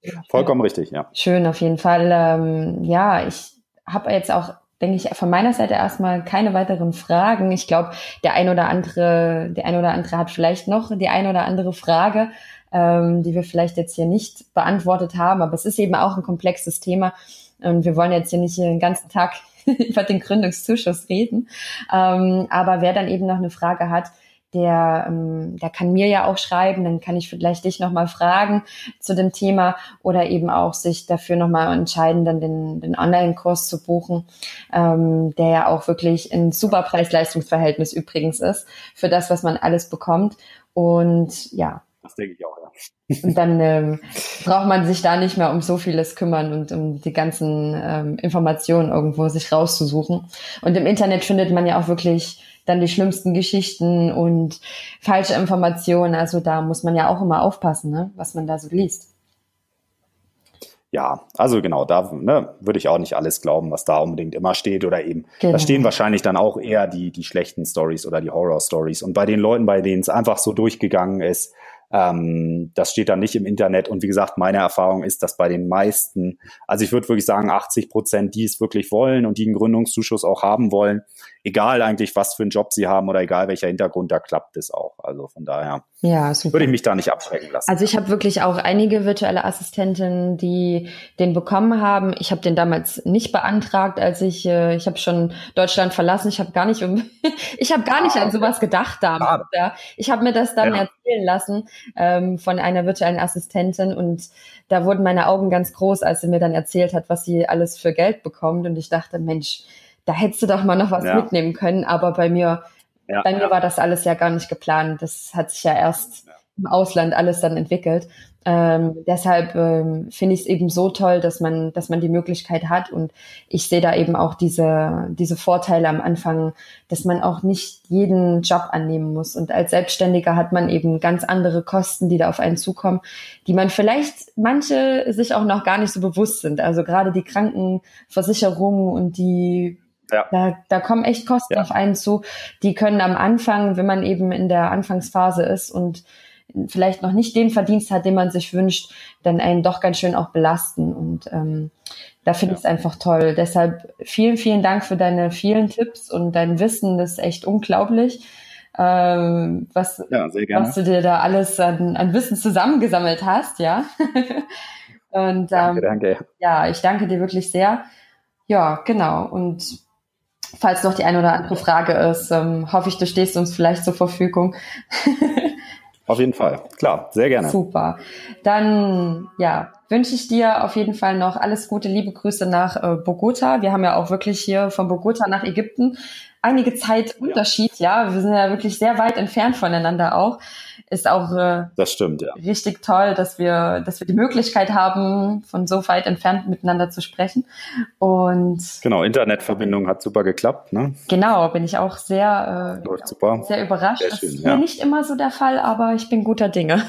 Ja, vollkommen ja. richtig, ja. Schön, auf jeden Fall. Ähm, ja, ich habe jetzt auch denke ich, von meiner Seite erstmal keine weiteren Fragen. Ich glaube, der ein oder andere, der ein oder andere hat vielleicht noch die ein oder andere Frage, ähm, die wir vielleicht jetzt hier nicht beantwortet haben. Aber es ist eben auch ein komplexes Thema. Und wir wollen jetzt hier nicht den ganzen Tag <laughs> über den Gründungszuschuss reden. Ähm, aber wer dann eben noch eine Frage hat, der, ähm, der kann mir ja auch schreiben, dann kann ich vielleicht dich nochmal fragen zu dem Thema oder eben auch sich dafür nochmal entscheiden, dann den, den Online-Kurs zu buchen, ähm, der ja auch wirklich ein super Preis-Leistungs-Verhältnis übrigens ist für das, was man alles bekommt. Und ja. Das denke ich auch, ja. Und dann ähm, braucht man sich da nicht mehr um so vieles kümmern und um die ganzen ähm, Informationen irgendwo sich rauszusuchen. Und im Internet findet man ja auch wirklich dann die schlimmsten Geschichten und falsche Informationen. Also da muss man ja auch immer aufpassen, ne? was man da so liest. Ja, also genau, da ne, würde ich auch nicht alles glauben, was da unbedingt immer steht oder eben. Genau. Da stehen wahrscheinlich dann auch eher die, die schlechten Stories oder die Horror-Stories. Und bei den Leuten, bei denen es einfach so durchgegangen ist, ähm, das steht dann nicht im Internet. Und wie gesagt, meine Erfahrung ist, dass bei den meisten, also ich würde wirklich sagen, 80 Prozent, die es wirklich wollen und die einen Gründungszuschuss auch haben wollen, egal eigentlich, was für einen Job sie haben oder egal welcher Hintergrund, da klappt es auch. Also von daher ja, super. würde ich mich da nicht abschrecken lassen. Also ich habe wirklich auch einige virtuelle Assistentinnen, die den bekommen haben. Ich habe den damals nicht beantragt, als ich, äh, ich habe schon Deutschland verlassen. Ich habe gar nicht um, <laughs> ich habe gar nicht an sowas gedacht damals. Ja. Ich habe mir das dann ja. erzählen lassen ähm, von einer virtuellen Assistentin und da wurden meine Augen ganz groß, als sie mir dann erzählt hat, was sie alles für Geld bekommt und ich dachte, Mensch, da hättest du doch mal noch was ja. mitnehmen können, aber bei mir, ja, bei mir war das alles ja gar nicht geplant. Das hat sich ja erst im Ausland alles dann entwickelt. Ähm, deshalb ähm, finde ich es eben so toll, dass man, dass man die Möglichkeit hat und ich sehe da eben auch diese, diese Vorteile am Anfang, dass man auch nicht jeden Job annehmen muss und als Selbstständiger hat man eben ganz andere Kosten, die da auf einen zukommen, die man vielleicht manche sich auch noch gar nicht so bewusst sind. Also gerade die Krankenversicherung und die ja. Da, da kommen echt Kosten ja. auf einen zu. Die können am Anfang, wenn man eben in der Anfangsphase ist und vielleicht noch nicht den Verdienst hat, den man sich wünscht, dann einen doch ganz schön auch belasten. Und ähm, da finde ja. ich es einfach toll. Deshalb vielen, vielen Dank für deine vielen Tipps und dein Wissen. Das ist echt unglaublich, ähm, was, ja, was du dir da alles an, an Wissen zusammengesammelt hast, ja. <laughs> und ähm, danke, danke. ja, ich danke dir wirklich sehr. Ja, genau. Und falls noch die eine oder andere Frage ist, ähm, hoffe ich, du stehst uns vielleicht zur Verfügung. <laughs> Auf jeden Fall, klar, sehr gerne. Super. Dann ja, wünsche ich dir auf jeden Fall noch alles Gute, liebe Grüße nach äh, Bogota. Wir haben ja auch wirklich hier von Bogota nach Ägypten einige Zeit Unterschied, ja. ja. Wir sind ja wirklich sehr weit entfernt voneinander auch ist auch äh, das stimmt, ja. richtig toll, dass wir, dass wir die Möglichkeit haben, von so weit entfernt miteinander zu sprechen. Und genau, Internetverbindung hat super geklappt, ne? Genau, bin ich auch sehr, äh, Läuft super. sehr überrascht. Sehr schön, das ist ja. nicht immer so der Fall, aber ich bin guter Dinge.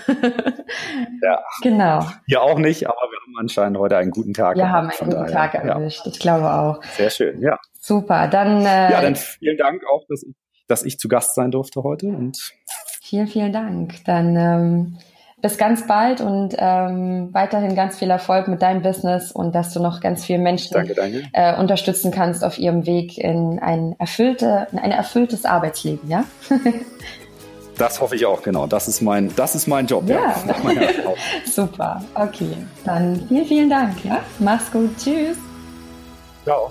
ja. <laughs> Genau. Wir auch nicht, aber wir haben anscheinend heute einen guten Tag. Wir haben einen guten daher. Tag erwischt, ja. ich glaube auch. Sehr schön, ja. Super, dann. Äh, ja, dann vielen Dank auch, dass ich, dass ich zu Gast sein durfte heute und Vielen, vielen Dank. Dann ähm, bis ganz bald und ähm, weiterhin ganz viel Erfolg mit deinem Business und dass du noch ganz viele Menschen danke, danke. Äh, unterstützen kannst auf ihrem Weg in ein, erfüllte, in ein erfülltes Arbeitsleben, ja? <laughs> Das hoffe ich auch, genau. Das ist mein, das ist mein Job. Ja, ja. <laughs> <laughs> super. Okay, dann vielen, vielen Dank. Ja? Mach's gut. Tschüss. Ciao.